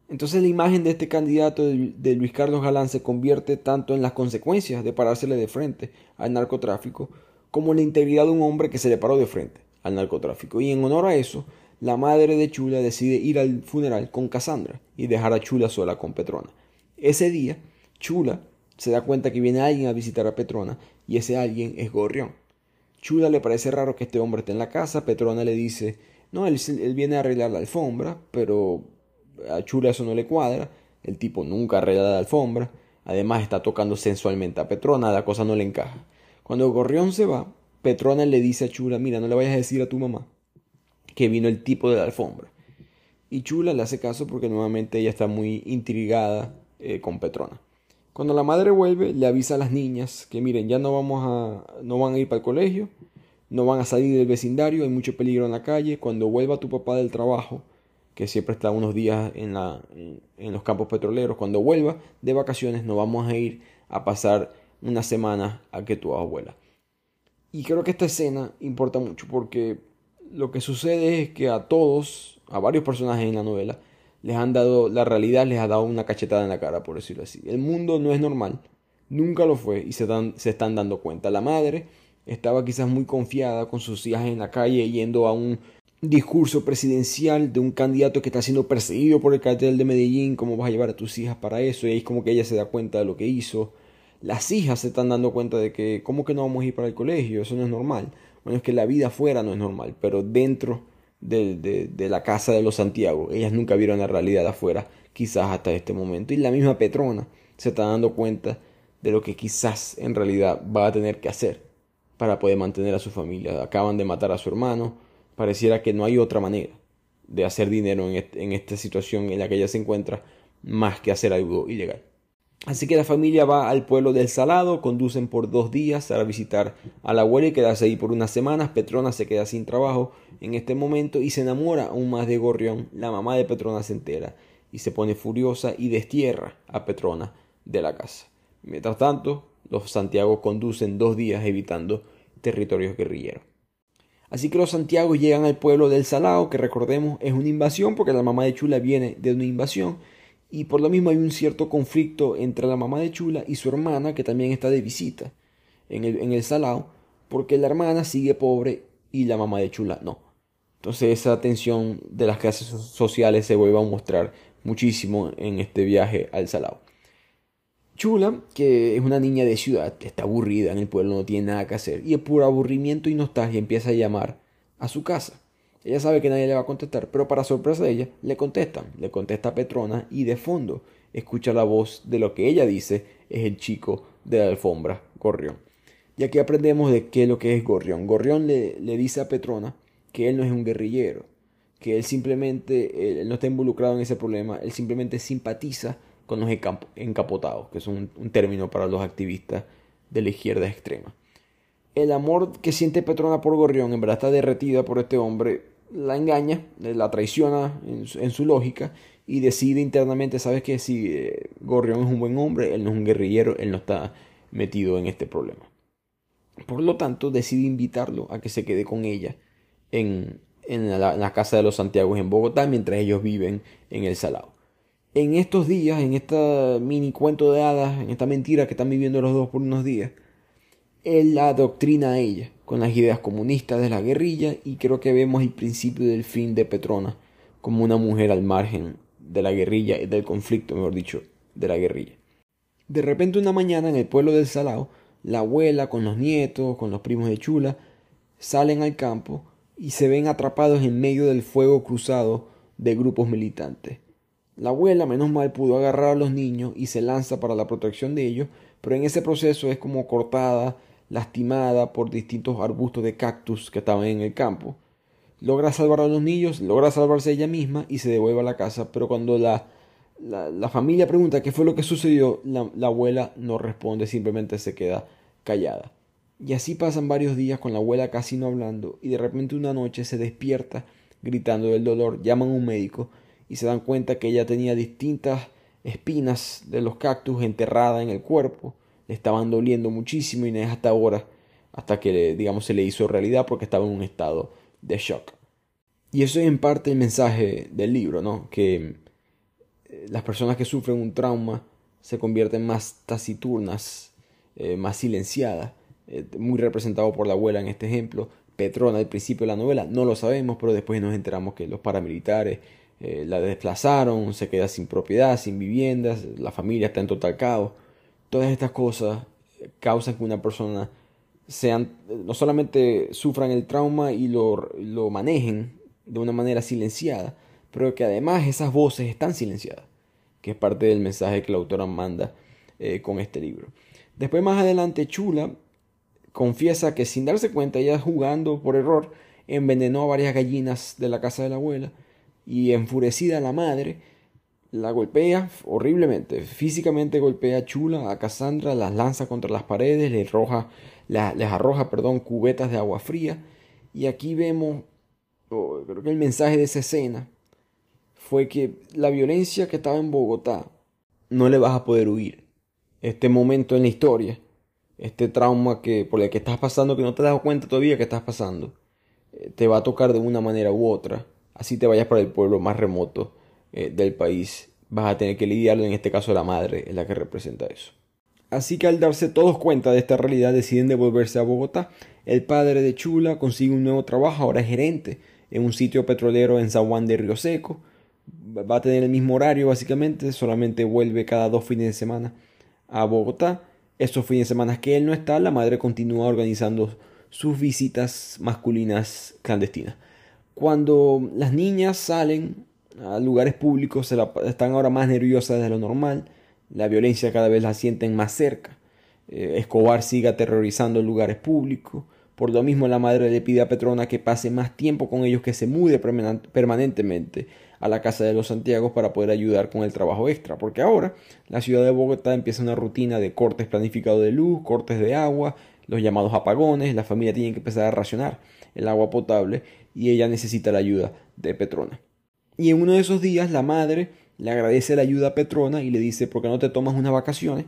Entonces la imagen de este candidato de Luis Carlos Galán se convierte tanto en las consecuencias de parársele de frente al narcotráfico, como en la integridad de un hombre que se le paró de frente al narcotráfico. Y en honor a eso, la madre de Chula decide ir al funeral con Cassandra y dejar a Chula sola con Petrona. Ese día, Chula se da cuenta que viene alguien a visitar a Petrona y ese alguien es Gorrión. Chula le parece raro que este hombre esté en la casa, Petrona le dice, no, él, viene a arreglar la alfombra, pero a Chula eso no le cuadra, el tipo nunca arregla la alfombra, además está tocando sensualmente a Petrona, la cosa no le encaja. Cuando Gorrión se va, Petrona le dice a Chula, mira, no le vayas a decir a tu mamá que vino el tipo de la alfombra. Y Chula le hace caso porque nuevamente ella está muy intrigada eh, con Petrona. Cuando la madre vuelve, le avisa a las niñas que miren, ya no vamos a, no van a ir para el colegio, no van a salir del vecindario, hay mucho peligro en la calle. Cuando vuelva tu papá del trabajo, que siempre está unos días en, la, en los campos petroleros, cuando vuelva de vacaciones, no vamos a ir a pasar una semana a que tu abuela. Y creo que esta escena importa mucho porque lo que sucede es que a todos, a varios personajes en la novela, les han dado, la realidad les ha dado una cachetada en la cara, por decirlo así. El mundo no es normal, nunca lo fue y se, se están dando cuenta. La madre estaba quizás muy confiada con sus hijas en la calle yendo a un discurso presidencial de un candidato que está siendo perseguido por el cartel de Medellín, cómo vas a llevar a tus hijas para eso, y ahí es como que ella se da cuenta de lo que hizo. Las hijas se están dando cuenta de que, ¿cómo que no vamos a ir para el colegio? Eso no es normal. Bueno, es que la vida afuera no es normal, pero dentro de, la casa de los Santiago. Ellas nunca vieron la realidad afuera, quizás hasta este momento. Y la misma Petrona se está dando cuenta de lo que quizás en realidad va a tener que hacer para poder mantener a su familia. Acaban de matar a su hermano. Pareciera que no hay otra manera de hacer dinero en, en esta situación en la que ella se encuentra más que hacer algo ilegal. Así que la familia va al pueblo del Salado, conducen por dos días a visitar a la abuela y quedarse ahí por unas semanas. Petrona se queda sin trabajo en este momento y se enamora aún más de Gorrión. La mamá de Petrona se entera y se pone furiosa y destierra a Petrona de la casa. Mientras tanto, los Santiago conducen dos días evitando territorios guerrilleros. Así que los Santiago llegan al pueblo del Salado, que recordemos es una invasión porque la mamá de Chula viene de una invasión y por lo mismo hay un cierto conflicto entre la mamá de Chula y su hermana que también está de visita en el, en el Salao porque la hermana sigue pobre y la mamá de Chula no. Entonces esa tensión de las clases sociales se vuelve a mostrar muchísimo en este viaje al Salao. Chula, que es una niña de ciudad, está aburrida en el pueblo, no tiene nada que hacer, y por aburrimiento y nostalgia empieza a llamar a su casa. Ella sabe que nadie le va a contestar, pero para sorpresa de ella, le contestan. Le contesta a Petrona y de fondo escucha la voz de lo que ella dice es el chico de la alfombra, Gorrión. Y aquí aprendemos de qué es lo que es Gorrión. Gorrión le, le dice a Petrona que él no es un guerrillero, que él simplemente él no está involucrado en ese problema, él simplemente simpatiza con los encapotados, que es un, término para los activistas de la izquierda extrema. El amor que siente Petrona por Gorrión en verdad está derretida por este hombre, la engaña, la traiciona en su, lógica y decide internamente, sabes que si eh, Gorrión es un buen hombre, él no es un guerrillero, él no está metido en este problema. Por lo tanto, decide invitarlo a que se quede con ella en, la, casa de los Santiagos en Bogotá mientras ellos viven en el Salado. En estos días, en esta mini cuento de hadas, en esta mentira que están viviendo los dos por unos días, él la adoctrina a ella con las ideas comunistas de la guerrilla y creo que vemos el principio del fin de Petrona como una mujer al margen de la guerrilla y del conflicto, mejor dicho, de la guerrilla. De repente una mañana en el pueblo del Salao, la abuela con los nietos, con los primos de Chula, salen al campo y se ven atrapados en medio del fuego cruzado de grupos militantes. La abuela, menos mal, pudo agarrar a los niños y se lanza para la protección de ellos, pero en ese proceso es como cortada, lastimada por distintos arbustos de cactus que estaban en el campo. Logra salvar a los niños, logra salvarse ella misma y se devuelve a la casa, pero cuando la, la, familia pregunta qué fue lo que sucedió, la abuela no responde, simplemente se queda callada. Y así pasan varios días con la abuela casi no hablando y de repente una noche se despierta gritando del dolor, llaman a un médico y se dan cuenta que ella tenía distintas espinas de los cactus enterradas en el cuerpo, le estaban doliendo muchísimo y no es hasta ahora, hasta que digamos se le hizo realidad porque estaba en un estado de shock. Y eso es en parte el mensaje del libro, ¿no? Que eh, las personas que sufren un trauma se convierten más taciturnas, eh, más silenciadas eh, muy representado por la abuela en este ejemplo. Petrona al principio de la novela, no lo sabemos, pero después nos enteramos que los paramilitares eh, la desplazaron, se queda sin propiedad, sin viviendas, la familia está en total caos. Todas estas cosas eh, causan que una persona sean, no solamente sufran el trauma y lo, lo manejen de una manera silenciada, pero que además esas voces están silenciadas, que es parte del mensaje que la autora manda con este libro. Después más adelante Chula confiesa que sin darse cuenta, ella jugando por error, envenenó a varias gallinas de la casa de la abuela y enfurecida la madre la golpea horriblemente, físicamente golpea a Chula, a Cassandra, las lanza contra las paredes, les, arroja, les arroja perdón, cubetas de agua fría y aquí vemos, creo que el mensaje de esa escena fue que la violencia que estaba en Bogotá no le vas a poder huir. Este momento en la historia este trauma que, por el que estás pasando, que no te das cuenta todavía que estás pasando, eh, te va a tocar de una manera u otra. Así te vayas para el pueblo más remoto eh, del país, vas a tener que lidiarlo, en este caso la madre es la que representa eso. Así que al darse todos cuenta de esta realidad deciden devolverse a Bogotá. El padre de Chula consigue un nuevo trabajo, ahora es gerente en un sitio petrolero en San Juan de Río Seco. Va a tener el mismo horario básicamente, solamente vuelve cada dos fines de semana a Bogotá estos fines de semana que él no está, la madre continúa organizando sus visitas masculinas clandestinas. Cuando las niñas salen a lugares públicos, se están ahora más nerviosas de lo normal, la violencia cada vez la sienten más cerca. Eh, Escobar sigue aterrorizando lugares públicos. Por lo mismo la madre le pide a Petrona que pase más tiempo con ellos, que se mude permanentemente a la casa de los Santiagos para poder ayudar con el trabajo extra, porque ahora la ciudad de Bogotá empieza una rutina de cortes planificados de luz, cortes de agua, los llamados apagones, la familia tiene que empezar a racionar el agua potable y ella necesita la ayuda de Petrona. Y en uno de esos días la madre le agradece la ayuda a Petrona y le dice, ¿por qué no te tomas unas vacaciones?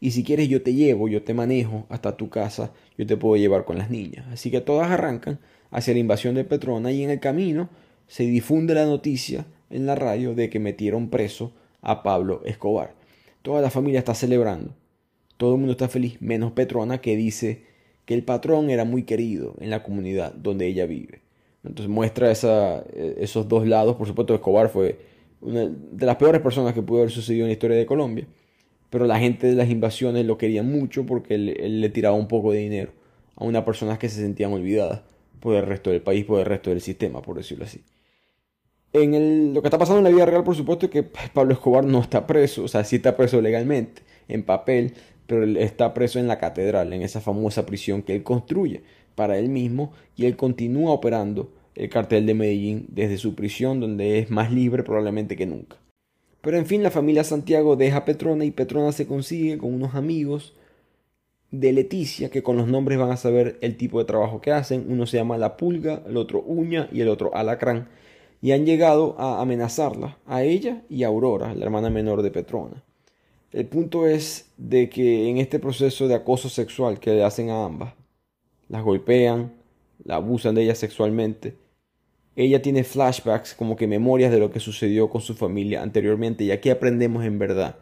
Y si quieres yo te llevo, yo te manejo hasta tu casa, yo te puedo llevar con las niñas. Así que todas arrancan hacia la invasión de Petrona y en el camino se difunde la noticia en la radio de que metieron preso a Pablo Escobar. Toda la familia está celebrando. Todo el mundo está feliz, menos Petrona que dice que el patrón era muy querido en la comunidad donde ella vive. Entonces muestra eh, esos dos lados. Por supuesto, Escobar fue una de las peores personas que pudo haber sucedido en la historia de Colombia. Pero la gente de las invasiones lo quería mucho porque él, le tiraba un poco de dinero a unas personas que se sentían olvidadas por el resto del país, por el resto del sistema, por decirlo así. En lo que está pasando en la vida real, por supuesto, es que Pablo Escobar no está preso, o sea, sí está preso legalmente, en papel, pero está preso en la catedral, en esa famosa prisión que él construye para él mismo y él continúa operando el cartel de Medellín desde su prisión donde es más libre probablemente que nunca. Pero en fin, la familia Santiago deja a Petrona y Petrona se consigue con unos amigos de Leticia que con los nombres van a saber el tipo de trabajo que hacen. Uno se llama La Pulga, el otro Uña y el otro Alacrán. Y han llegado a amenazarla, a ella y a Aurora, la hermana menor de Petrona. El punto es de que en este proceso de acoso sexual que le hacen a ambas, las golpean, la abusan de ella sexualmente, ella tiene flashbacks como que memorias de lo que sucedió con su familia anteriormente y aquí aprendemos en verdad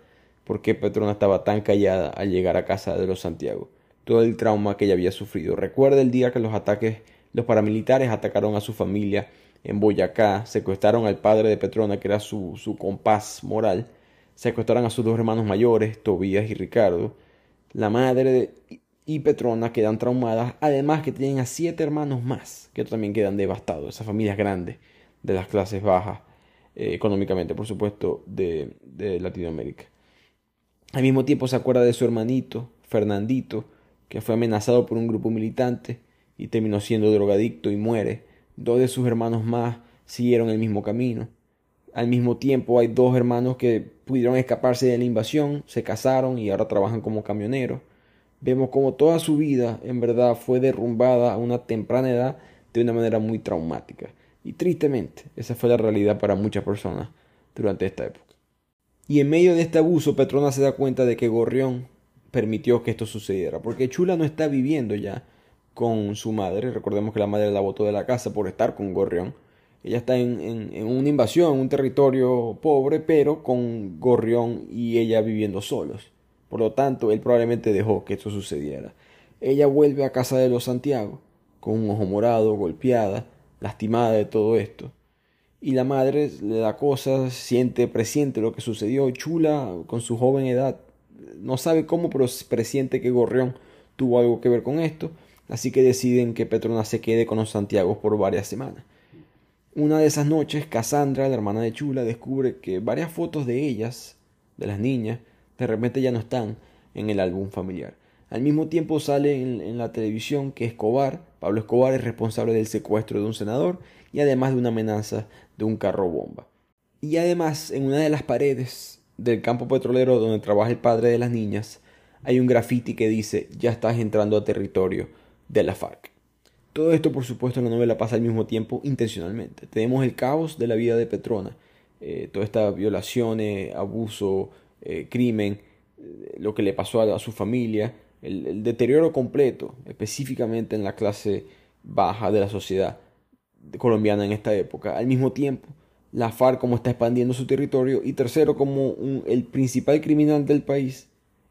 por qué Petrona estaba tan callada al llegar a casa de los Santiago, todo el trauma que ella había sufrido. Recuerda el día que los ataques, los paramilitares atacaron a su familia en Boyacá, secuestraron al padre de Petrona, que era su, su compás moral, secuestraron a sus dos hermanos mayores, Tobías y Ricardo. La madre y Petrona quedan traumadas, además que tienen a siete hermanos más, que también quedan devastados, esas familias grandes de las clases bajas, eh, económicamente, por supuesto, de, de Latinoamérica. Al mismo tiempo se acuerda de su hermanito, Fernandito, que fue amenazado por un grupo militante y terminó siendo drogadicto y muere. Dos de sus hermanos más siguieron el mismo camino. Al mismo tiempo hay dos hermanos que pudieron escaparse de la invasión, se casaron y ahora trabajan como camioneros. Vemos como toda su vida en verdad fue derrumbada a una temprana edad de una manera muy traumática. Y tristemente, esa fue la realidad para muchas personas durante esta época. Y en medio de este abuso, Petrona se da cuenta de que Gorrión permitió que esto sucediera, porque Chula no está viviendo ya con su madre, recordemos que la madre la botó de la casa por estar con Gorrión, ella está en, en, una invasión, en un territorio pobre, pero con Gorrión y ella viviendo solos. Por lo tanto, él probablemente dejó que esto sucediera. Ella vuelve a casa de los Santiago, con un ojo morado, golpeada, lastimada de todo esto y la madre le da cosas, siente, presiente lo que sucedió. Chula, con su joven edad, no sabe cómo, pero presiente que Gorrión tuvo algo que ver con esto, así que deciden que Petrona se quede con los Santiago por varias semanas. Una de esas noches, Cassandra, la hermana de Chula, descubre que varias fotos de ellas, de las niñas, de repente ya no están en el álbum familiar. Al mismo tiempo sale en, la televisión que Escobar, Pablo Escobar, es responsable del secuestro de un senador y además de una amenaza de un carro bomba. Y además, en una de las paredes del campo petrolero donde trabaja el padre de las niñas, hay un grafiti que dice ya estás entrando a territorio de la FARC. Todo esto, por supuesto, en la novela pasa al mismo tiempo intencionalmente. Tenemos el caos de la vida de Petrona, eh, toda esta violaciones, abuso, eh, crimen, eh, lo que le pasó a su familia, el, deterioro completo, específicamente en la clase baja de la sociedad colombiana en esta época. Al mismo tiempo, la FARC como está expandiendo su territorio y tercero, como el principal criminal del país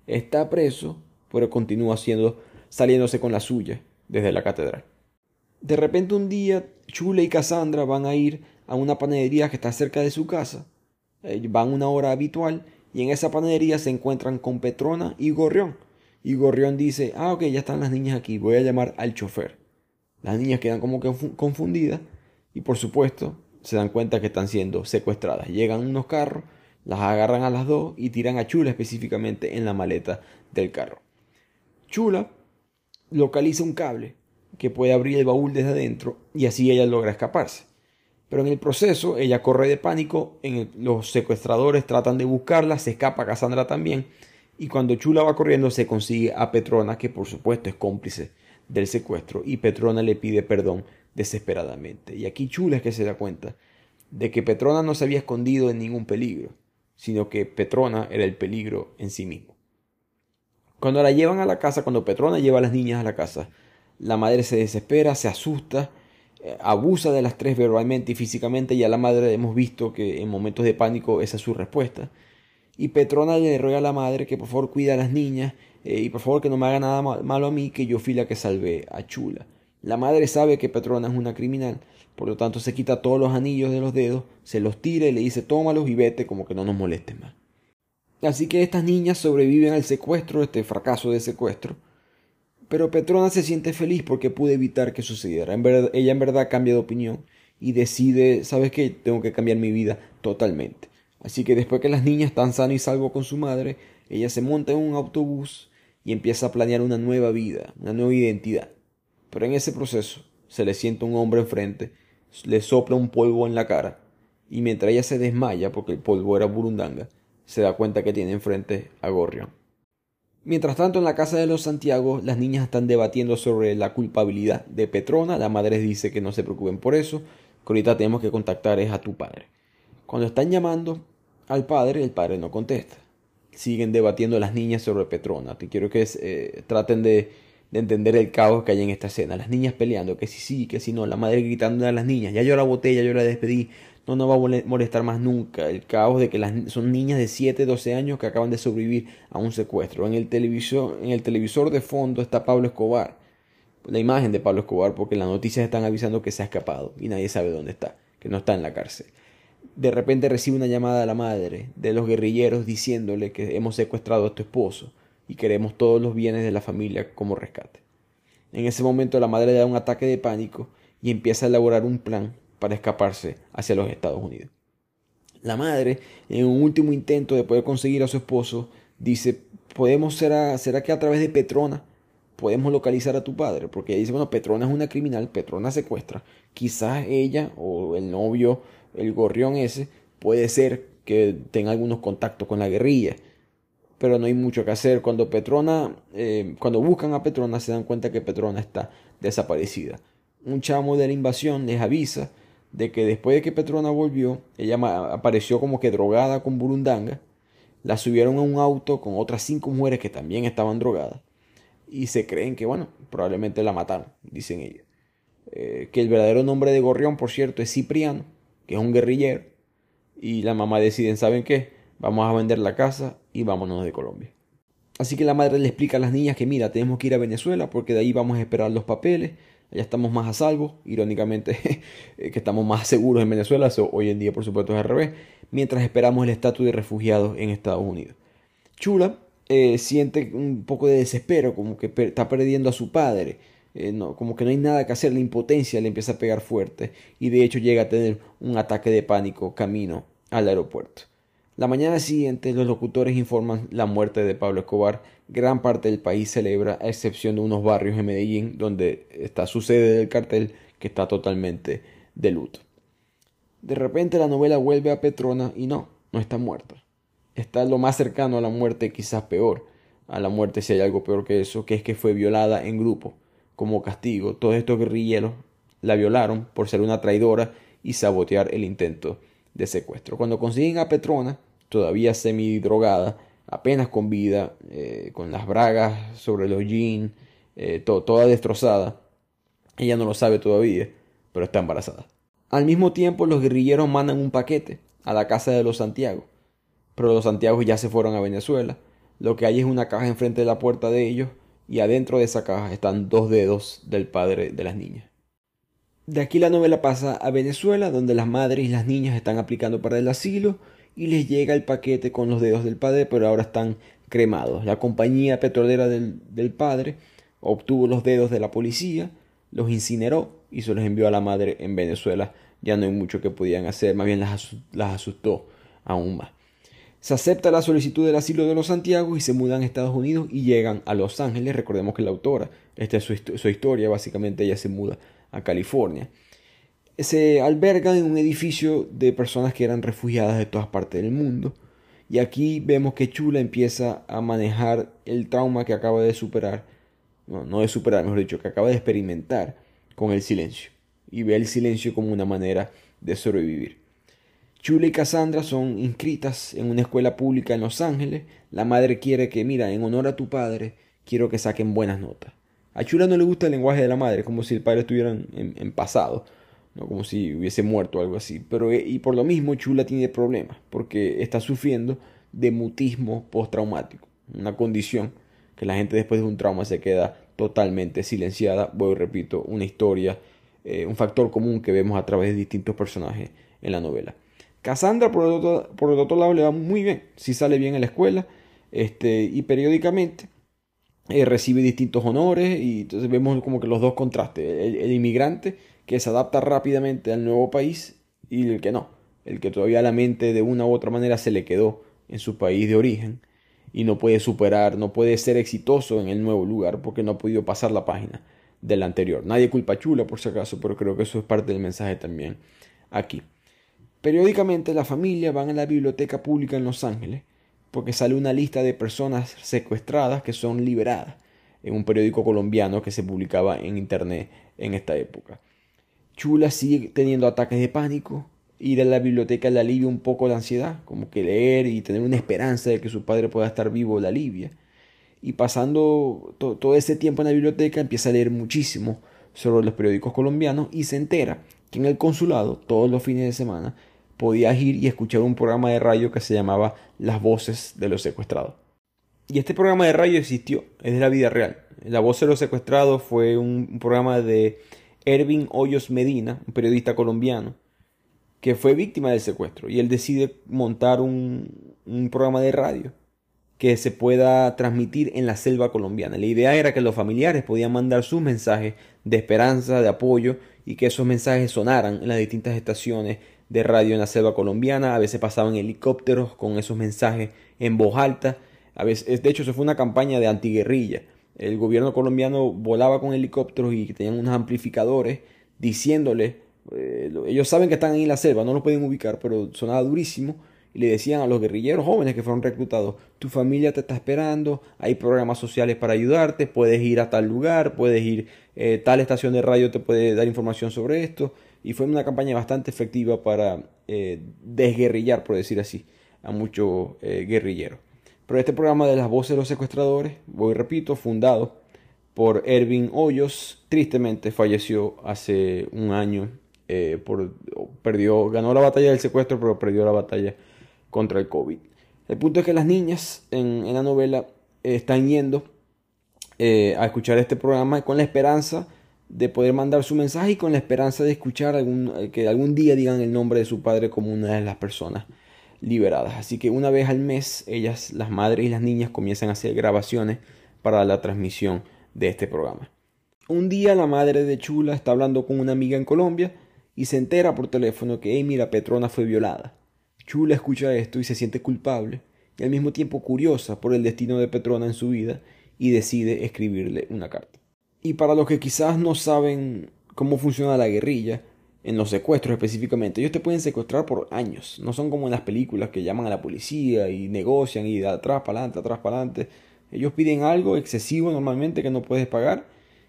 está preso, pero continúa siendo, saliéndose con la suya desde la catedral. De repente un día, Chule y Cassandra van a ir a una panadería que está cerca de su casa. Eh, van una hora habitual y en esa panadería se encuentran con Petrona y Gorrión y Gorrión dice, ah, ok, ya están las niñas aquí, voy a llamar al chofer. Las niñas quedan como que confundidas y por supuesto se dan cuenta que están siendo secuestradas. Llegan unos carros, las agarran a las dos y tiran a Chula específicamente en la maleta del carro. Chula localiza un cable que puede abrir el baúl desde adentro y así ella logra escaparse. Pero en el proceso ella corre de pánico, en los secuestradores tratan de buscarla, se escapa Cassandra también y cuando Chula va corriendo se consigue a Petrona, que por supuesto es cómplice del secuestro, y Petrona le pide perdón desesperadamente. Y aquí Chula es que se da cuenta de que Petrona no se había escondido en ningún peligro, sino que Petrona era el peligro en sí mismo. Cuando la llevan a la casa, cuando Petrona lleva a las niñas a la casa, la madre se desespera, se asusta, abusa de las tres verbalmente y físicamente, y a la madre hemos visto que en momentos de pánico esa es su respuesta. Y Petrona le ruega a la madre que por favor cuida a las niñas eh, y por favor que no me haga nada malo a mí, que yo fui la que salvé a Chula. La madre sabe que Petrona es una criminal, por lo tanto se quita todos los anillos de los dedos, se los tira y le dice tómalos y vete como que no nos molestes más. Así que estas niñas sobreviven al secuestro, este fracaso de secuestro. Pero Petrona se siente feliz porque pudo evitar que sucediera. En ella en verdad cambia de opinión y decide, ¿sabes qué? Tengo que cambiar mi vida totalmente. Así que después que las niñas están sanas y salvo con su madre, ella se monta en un autobús y empieza a planear una nueva vida, una nueva identidad. Pero en ese proceso se le siente un hombre enfrente, le sopla un polvo en la cara y mientras ella se desmaya porque el polvo era burundanga, se da cuenta que tiene enfrente a Gorrión. Mientras tanto, en la casa de los Santiago, las niñas están debatiendo sobre la culpabilidad de Petrona. La madre dice que no se preocupen por eso, que ahorita tenemos que contactar es a tu padre. Cuando están llamando al padre, el padre no contesta. Siguen debatiendo las niñas sobre Petrona. Te quiero que eh, traten de, de, entender el caos que hay en esta escena. Las niñas peleando, que sí, sí, que sí, no. La madre gritando a las niñas, ya yo la boté, ya yo la despedí no nos va a molestar más nunca. El caos de que son niñas de 7, 12 años que acaban de sobrevivir a un secuestro. En el, televisor, en el televisor de fondo está Pablo Escobar. La imagen de Pablo Escobar porque las noticias están avisando que se ha escapado y nadie sabe dónde está, que no está en la cárcel. De repente recibe una llamada a la madre de los guerrilleros diciéndole que hemos secuestrado a tu esposo y queremos todos los bienes de la familia como rescate. En ese momento la madre le da un ataque de pánico y empieza a elaborar un plan para escaparse hacia los Estados Unidos. La madre, en un último intento de poder conseguir a su esposo, dice, podemos será, será que a través de Petrona podemos localizar a tu padre, porque ella dice, bueno, Petrona es una criminal, Petrona secuestra, quizás ella o el novio, el gorrión ese, puede ser que tenga algunos contactos con la guerrilla, pero no hay mucho que hacer. Cuando Petrona, eh, cuando buscan a Petrona se dan cuenta que Petrona está desaparecida. Un chamo de la invasión les avisa de que después de que Petrona volvió, ella apareció como que drogada con burundanga, la subieron a un auto con otras cinco mujeres que también estaban drogadas y se creen que, bueno, probablemente la mataron, dicen ellas. Eh, que el verdadero nombre de Gorrión, por cierto, es Cipriano, que es un guerrillero, y la mamá deciden, ¿saben qué? Vamos a vender la casa y vámonos de Colombia. Así que la madre le explica a las niñas que, mira, tenemos que ir a Venezuela porque de ahí vamos a esperar los papeles, allá estamos más a salvo, irónicamente eh, que estamos más seguros en Venezuela, hoy en día por supuesto es al revés, mientras esperamos el estatus de refugiados en Estados Unidos. Chula eh, siente un poco de desespero, como que está perdiendo a su padre, eh, como que no hay nada que hacer, la impotencia le empieza a pegar fuerte y de hecho llega a tener un ataque de pánico camino al aeropuerto. La mañana siguiente los locutores informan la muerte de Pablo Escobar. Gran parte del país celebra, a excepción de unos barrios en Medellín, donde está su sede del cartel, que está totalmente de luto. De repente la novela vuelve a Petrona y no, no está muerta. Está lo más cercano a la muerte, quizás peor. A la muerte si hay algo peor que eso, que es que fue violada en grupo. Como castigo, todos estos guerrilleros la violaron por ser una traidora y sabotear el intento de secuestro. Cuando consiguen a Petrona, todavía semi-drogada, apenas con vida, eh, con las bragas sobre los jeans, eh, toda destrozada. Ella no lo sabe todavía, pero está embarazada. Al mismo tiempo, los guerrilleros mandan un paquete a la casa de los Santiago, pero los Santiago ya se fueron a Venezuela. Lo que hay es una caja enfrente de la puerta de ellos y adentro de esa caja están dos dedos del padre de las niñas. De aquí la novela pasa a Venezuela, donde las madres y las niñas están aplicando para el asilo y les llega el paquete con los dedos del padre, pero ahora están cremados. La compañía petrolera del, padre obtuvo los dedos de la policía, los incineró y se los envió a la madre en Venezuela. Ya no hay mucho que podían hacer, más bien las, asustó aún más. Se acepta la solicitud del asilo de los Santiago y se mudan a Estados Unidos y llegan a Los Ángeles. Recordemos que la autora, esta es su historia, básicamente ella se muda a California se albergan en un edificio de personas que eran refugiadas de todas partes del mundo. Y aquí vemos que Chula empieza a manejar el trauma que acaba de superar, no, no de superar, mejor dicho, que acaba de experimentar con el silencio. Y ve el silencio como una manera de sobrevivir. Chula y Cassandra son inscritas en una escuela pública en Los Ángeles. La madre quiere que, mira, en honor a tu padre, quiero que saquen buenas notas. A Chula no le gusta el lenguaje de la madre, como si el padre estuviera en pasado como si hubiese muerto o algo así. Pero, eh, y por lo mismo, Chula tiene problemas, porque está sufriendo de mutismo postraumático, una condición que la gente después de un trauma se queda totalmente silenciada. Voy, repito, una historia, eh, un factor común que vemos a través de distintos personajes en la novela. Cassandra, por otro, por el otro lado, le va muy bien, si sale bien en la escuela, este, y periódicamente eh, recibe distintos honores, y entonces vemos como que los dos contrastes, el inmigrante que se adapta rápidamente al nuevo país y el que no, el que todavía la mente de una u otra manera se le quedó en su país de origen y no puede superar, no puede ser exitoso en el nuevo lugar porque no ha podido pasar la página del anterior. Nadie culpa Chula por si acaso, pero creo que eso es parte del mensaje también aquí. Periódicamente la familia van a la biblioteca pública en Los Ángeles porque sale una lista de personas secuestradas que son liberadas en un periódico colombiano que se publicaba en internet en esta época. Chula sigue teniendo ataques de pánico, ir a la biblioteca le alivia un poco la ansiedad, como que leer y tener una esperanza de que su padre pueda estar vivo la alivia. Y pasando todo ese tiempo en la biblioteca empieza a leer muchísimo sobre los periódicos colombianos y se entera que en el consulado todos los fines de semana podías ir y escuchar un programa de radio que se llamaba Las voces de los secuestrados. Y este programa de radio existió, es de la vida real. La voz de los secuestrados fue un programa de Ervin Hoyos Medina, un periodista colombiano, que fue víctima del secuestro. Y él decide montar un, programa de radio que se pueda transmitir en la selva colombiana. La idea era que los familiares podían mandar sus mensajes de esperanza, de apoyo, y que esos mensajes sonaran en las distintas estaciones de radio en la selva colombiana. A veces pasaban helicópteros con esos mensajes en voz alta. A veces, de hecho, eso fue una campaña de antiguerrilla. El gobierno colombiano volaba con helicópteros y tenían unos amplificadores diciéndole, eh, ellos saben que están ahí en la selva, no lo pueden ubicar, pero sonaba durísimo. Y le decían a los guerrilleros jóvenes que fueron reclutados, tu familia te está esperando, hay programas sociales para ayudarte, puedes ir a tal lugar, puedes ir, eh, tal estación de radio te puede dar información sobre esto y fue una campaña bastante efectiva para eh, desguerrillar, por decir así, a muchos eh, guerrilleros. Pero este programa de las voces de los secuestradores, voy repito, fundado por Ervin Hoyos, tristemente falleció hace un año. Eh, perdió, ganó la batalla del secuestro, pero perdió la batalla contra el COVID. El punto es que las niñas en, la novela están yendo a escuchar este programa con la esperanza de poder mandar su mensaje y con la esperanza de escuchar algún, eh, que algún día digan el nombre de su padre como una de las personas liberadas. Así que una vez al mes, ellas, las madres y las niñas, comienzan a hacer grabaciones para la transmisión de este programa. Un día la madre de Chula está hablando con una amiga en Colombia y se entera por teléfono que, hey, mira, Petrona fue violada. Chula escucha esto y se siente culpable y al mismo tiempo curiosa por el destino de Petrona en su vida y decide escribirle una carta. Y para los que quizás no saben cómo funciona la guerrilla, en los secuestros específicamente, ellos te pueden secuestrar por años. No son como en las películas que llaman a la policía y negocian y de atrás para adelante, atrás para adelante. Ellos piden algo excesivo normalmente que no puedes pagar.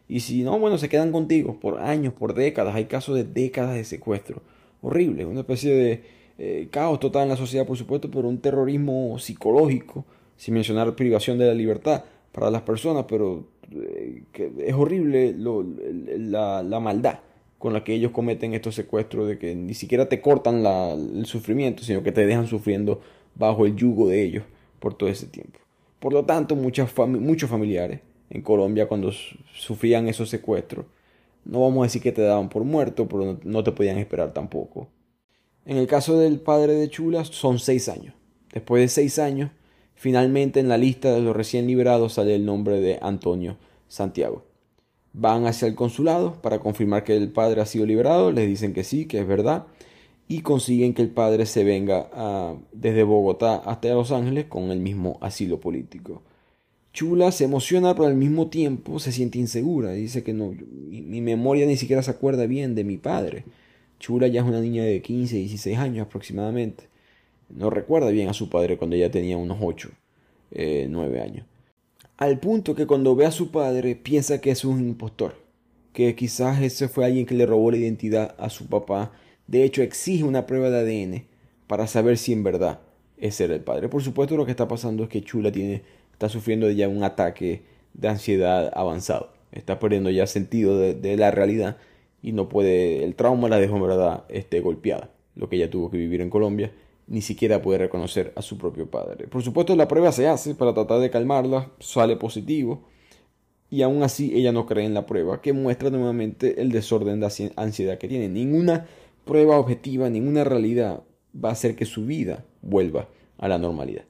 Y si no, bueno, se quedan contigo por años, por décadas. Hay casos de décadas de secuestro. Horrible, una especie de eh, caos total en la sociedad, por supuesto, pero un terrorismo psicológico, sin mencionar privación de la libertad para las personas, pero eh, que es horrible la, maldad con la que ellos cometen estos secuestros, de que ni siquiera te cortan el sufrimiento, sino que te dejan sufriendo bajo el yugo de ellos por todo ese tiempo. Por lo tanto, muchos familiares en Colombia cuando sufrían esos secuestros, no vamos a decir que te daban por muerto, pero no te podían esperar tampoco. En el caso del padre de Chula son seis años. Después de seis años, Finalmente en la lista de los recién liberados sale el nombre de Antonio Santiago. Van hacia el consulado para confirmar que el padre ha sido liberado, les dicen que sí, que es verdad, y consiguen que el padre se venga ah, desde Bogotá hasta Los Ángeles con el mismo asilo político. Chula se emociona, pero al mismo tiempo se siente insegura. Dice que no, mi, memoria ni siquiera se acuerda bien de mi padre. Chula ya es una niña de 15, 16 años aproximadamente no recuerda bien a su padre cuando ella tenía unos 8, 9 eh, años. Al punto que cuando ve a su padre piensa que es un impostor, que quizás ese fue alguien que le robó la identidad a su papá. De hecho, exige una prueba de ADN para saber si en verdad ese era el padre. Por supuesto, lo que está pasando es que Chula tiene, está sufriendo ya un ataque de ansiedad avanzado. Está perdiendo ya sentido de, la realidad y no puede, el trauma la dejó en verdad este, golpeada, lo que ella tuvo que vivir en Colombia ni siquiera puede reconocer a su propio padre. Por supuesto, la prueba se hace para tratar de calmarla, sale positivo, y aún así ella no cree en la prueba, que muestra nuevamente el desorden de ansiedad que tiene. Ninguna prueba objetiva, ninguna realidad va a hacer que su vida vuelva a la normalidad.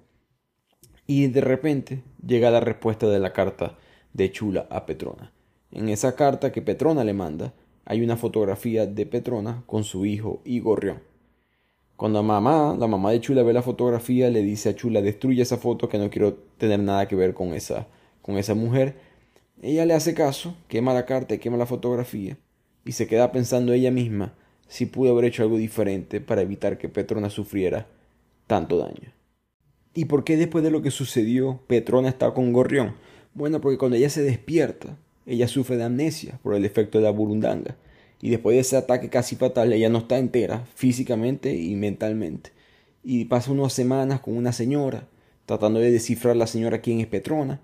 Y de repente llega la respuesta de la carta de Chula a Petrona. En esa carta que Petrona le manda hay una fotografía de Petrona con su hijo y Cuando mamá, la mamá de Chula ve la fotografía, le dice a Chula, destruye esa foto que no quiero tener nada que ver con esa, con esa mujer. Ella le hace caso, quema la carta y quema la fotografía, y se queda pensando ella misma si pudo haber hecho algo diferente para evitar que Petrona sufriera tanto daño. ¿Y por qué después de lo que sucedió Petrona está con Gorrión? Bueno, porque cuando ella se despierta, ella sufre de amnesia por el efecto de la burundanga y después de ese ataque casi fatal, ella no está entera, físicamente y mentalmente. Y pasa unas semanas con una señora, tratando de descifrar la señora quién es Petrona.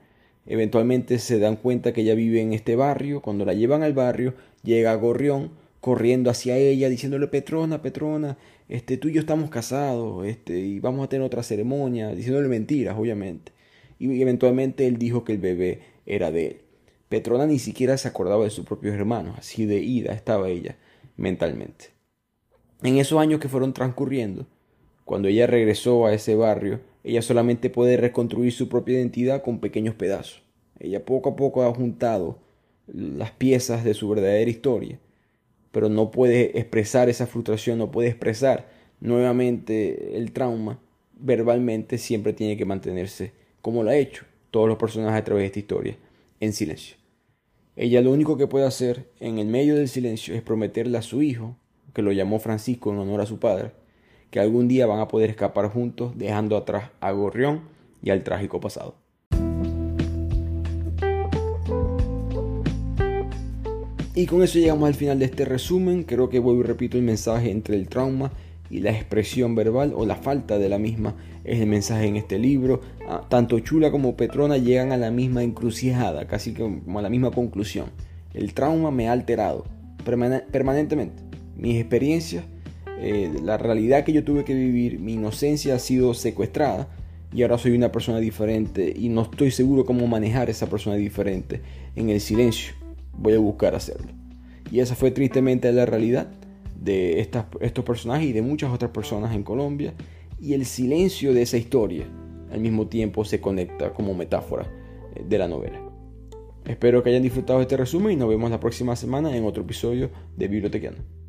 Eventualmente se dan cuenta que ella vive en este barrio. Cuando la llevan al barrio, llega Gorrión corriendo hacia ella, diciéndole Petrona, Petrona, este, tú y yo estamos casados, este, y vamos a tener otra ceremonia, diciéndole mentiras, obviamente. Y eventualmente él dijo que el bebé era de él. Petrona ni siquiera se acordaba de sus propios hermanos, así de ida estaba ella mentalmente. En esos años que fueron transcurriendo, cuando ella regresó a ese barrio, ella solamente puede reconstruir su propia identidad con pequeños pedazos. Ella poco a poco ha juntado las piezas de su verdadera historia, pero no puede expresar esa frustración, no puede expresar nuevamente el trauma verbalmente, siempre tiene que mantenerse como lo ha hecho todos los personajes a través de esta historia, en silencio. Ella lo único que puede hacer en el medio del silencio es prometerle a su hijo, que lo llamó Francisco en honor a su padre, que algún día van a poder escapar juntos dejando atrás a Gorrión y al trágico pasado. Y con eso llegamos al final de este resumen. Creo que vuelvo y repito el mensaje entre el trauma y la expresión verbal o la falta de la misma es el mensaje en este libro. Ah, tanto Chula como Petrona llegan a la misma encrucijada, casi como a la misma conclusión. El trauma me ha alterado permanentemente. Mis experiencias, eh, la realidad que yo tuve que vivir, mi inocencia ha sido secuestrada y ahora soy una persona diferente y no estoy seguro cómo manejar esa persona diferente en el silencio. Voy a buscar hacerlo. Y esa fue tristemente la realidad de estos personajes y de muchas otras personas en Colombia y el silencio de esa historia al mismo tiempo se conecta como metáfora eh, de la novela. Espero que hayan disfrutado este resumen y nos vemos la próxima semana en otro episodio de Bibliotequiano.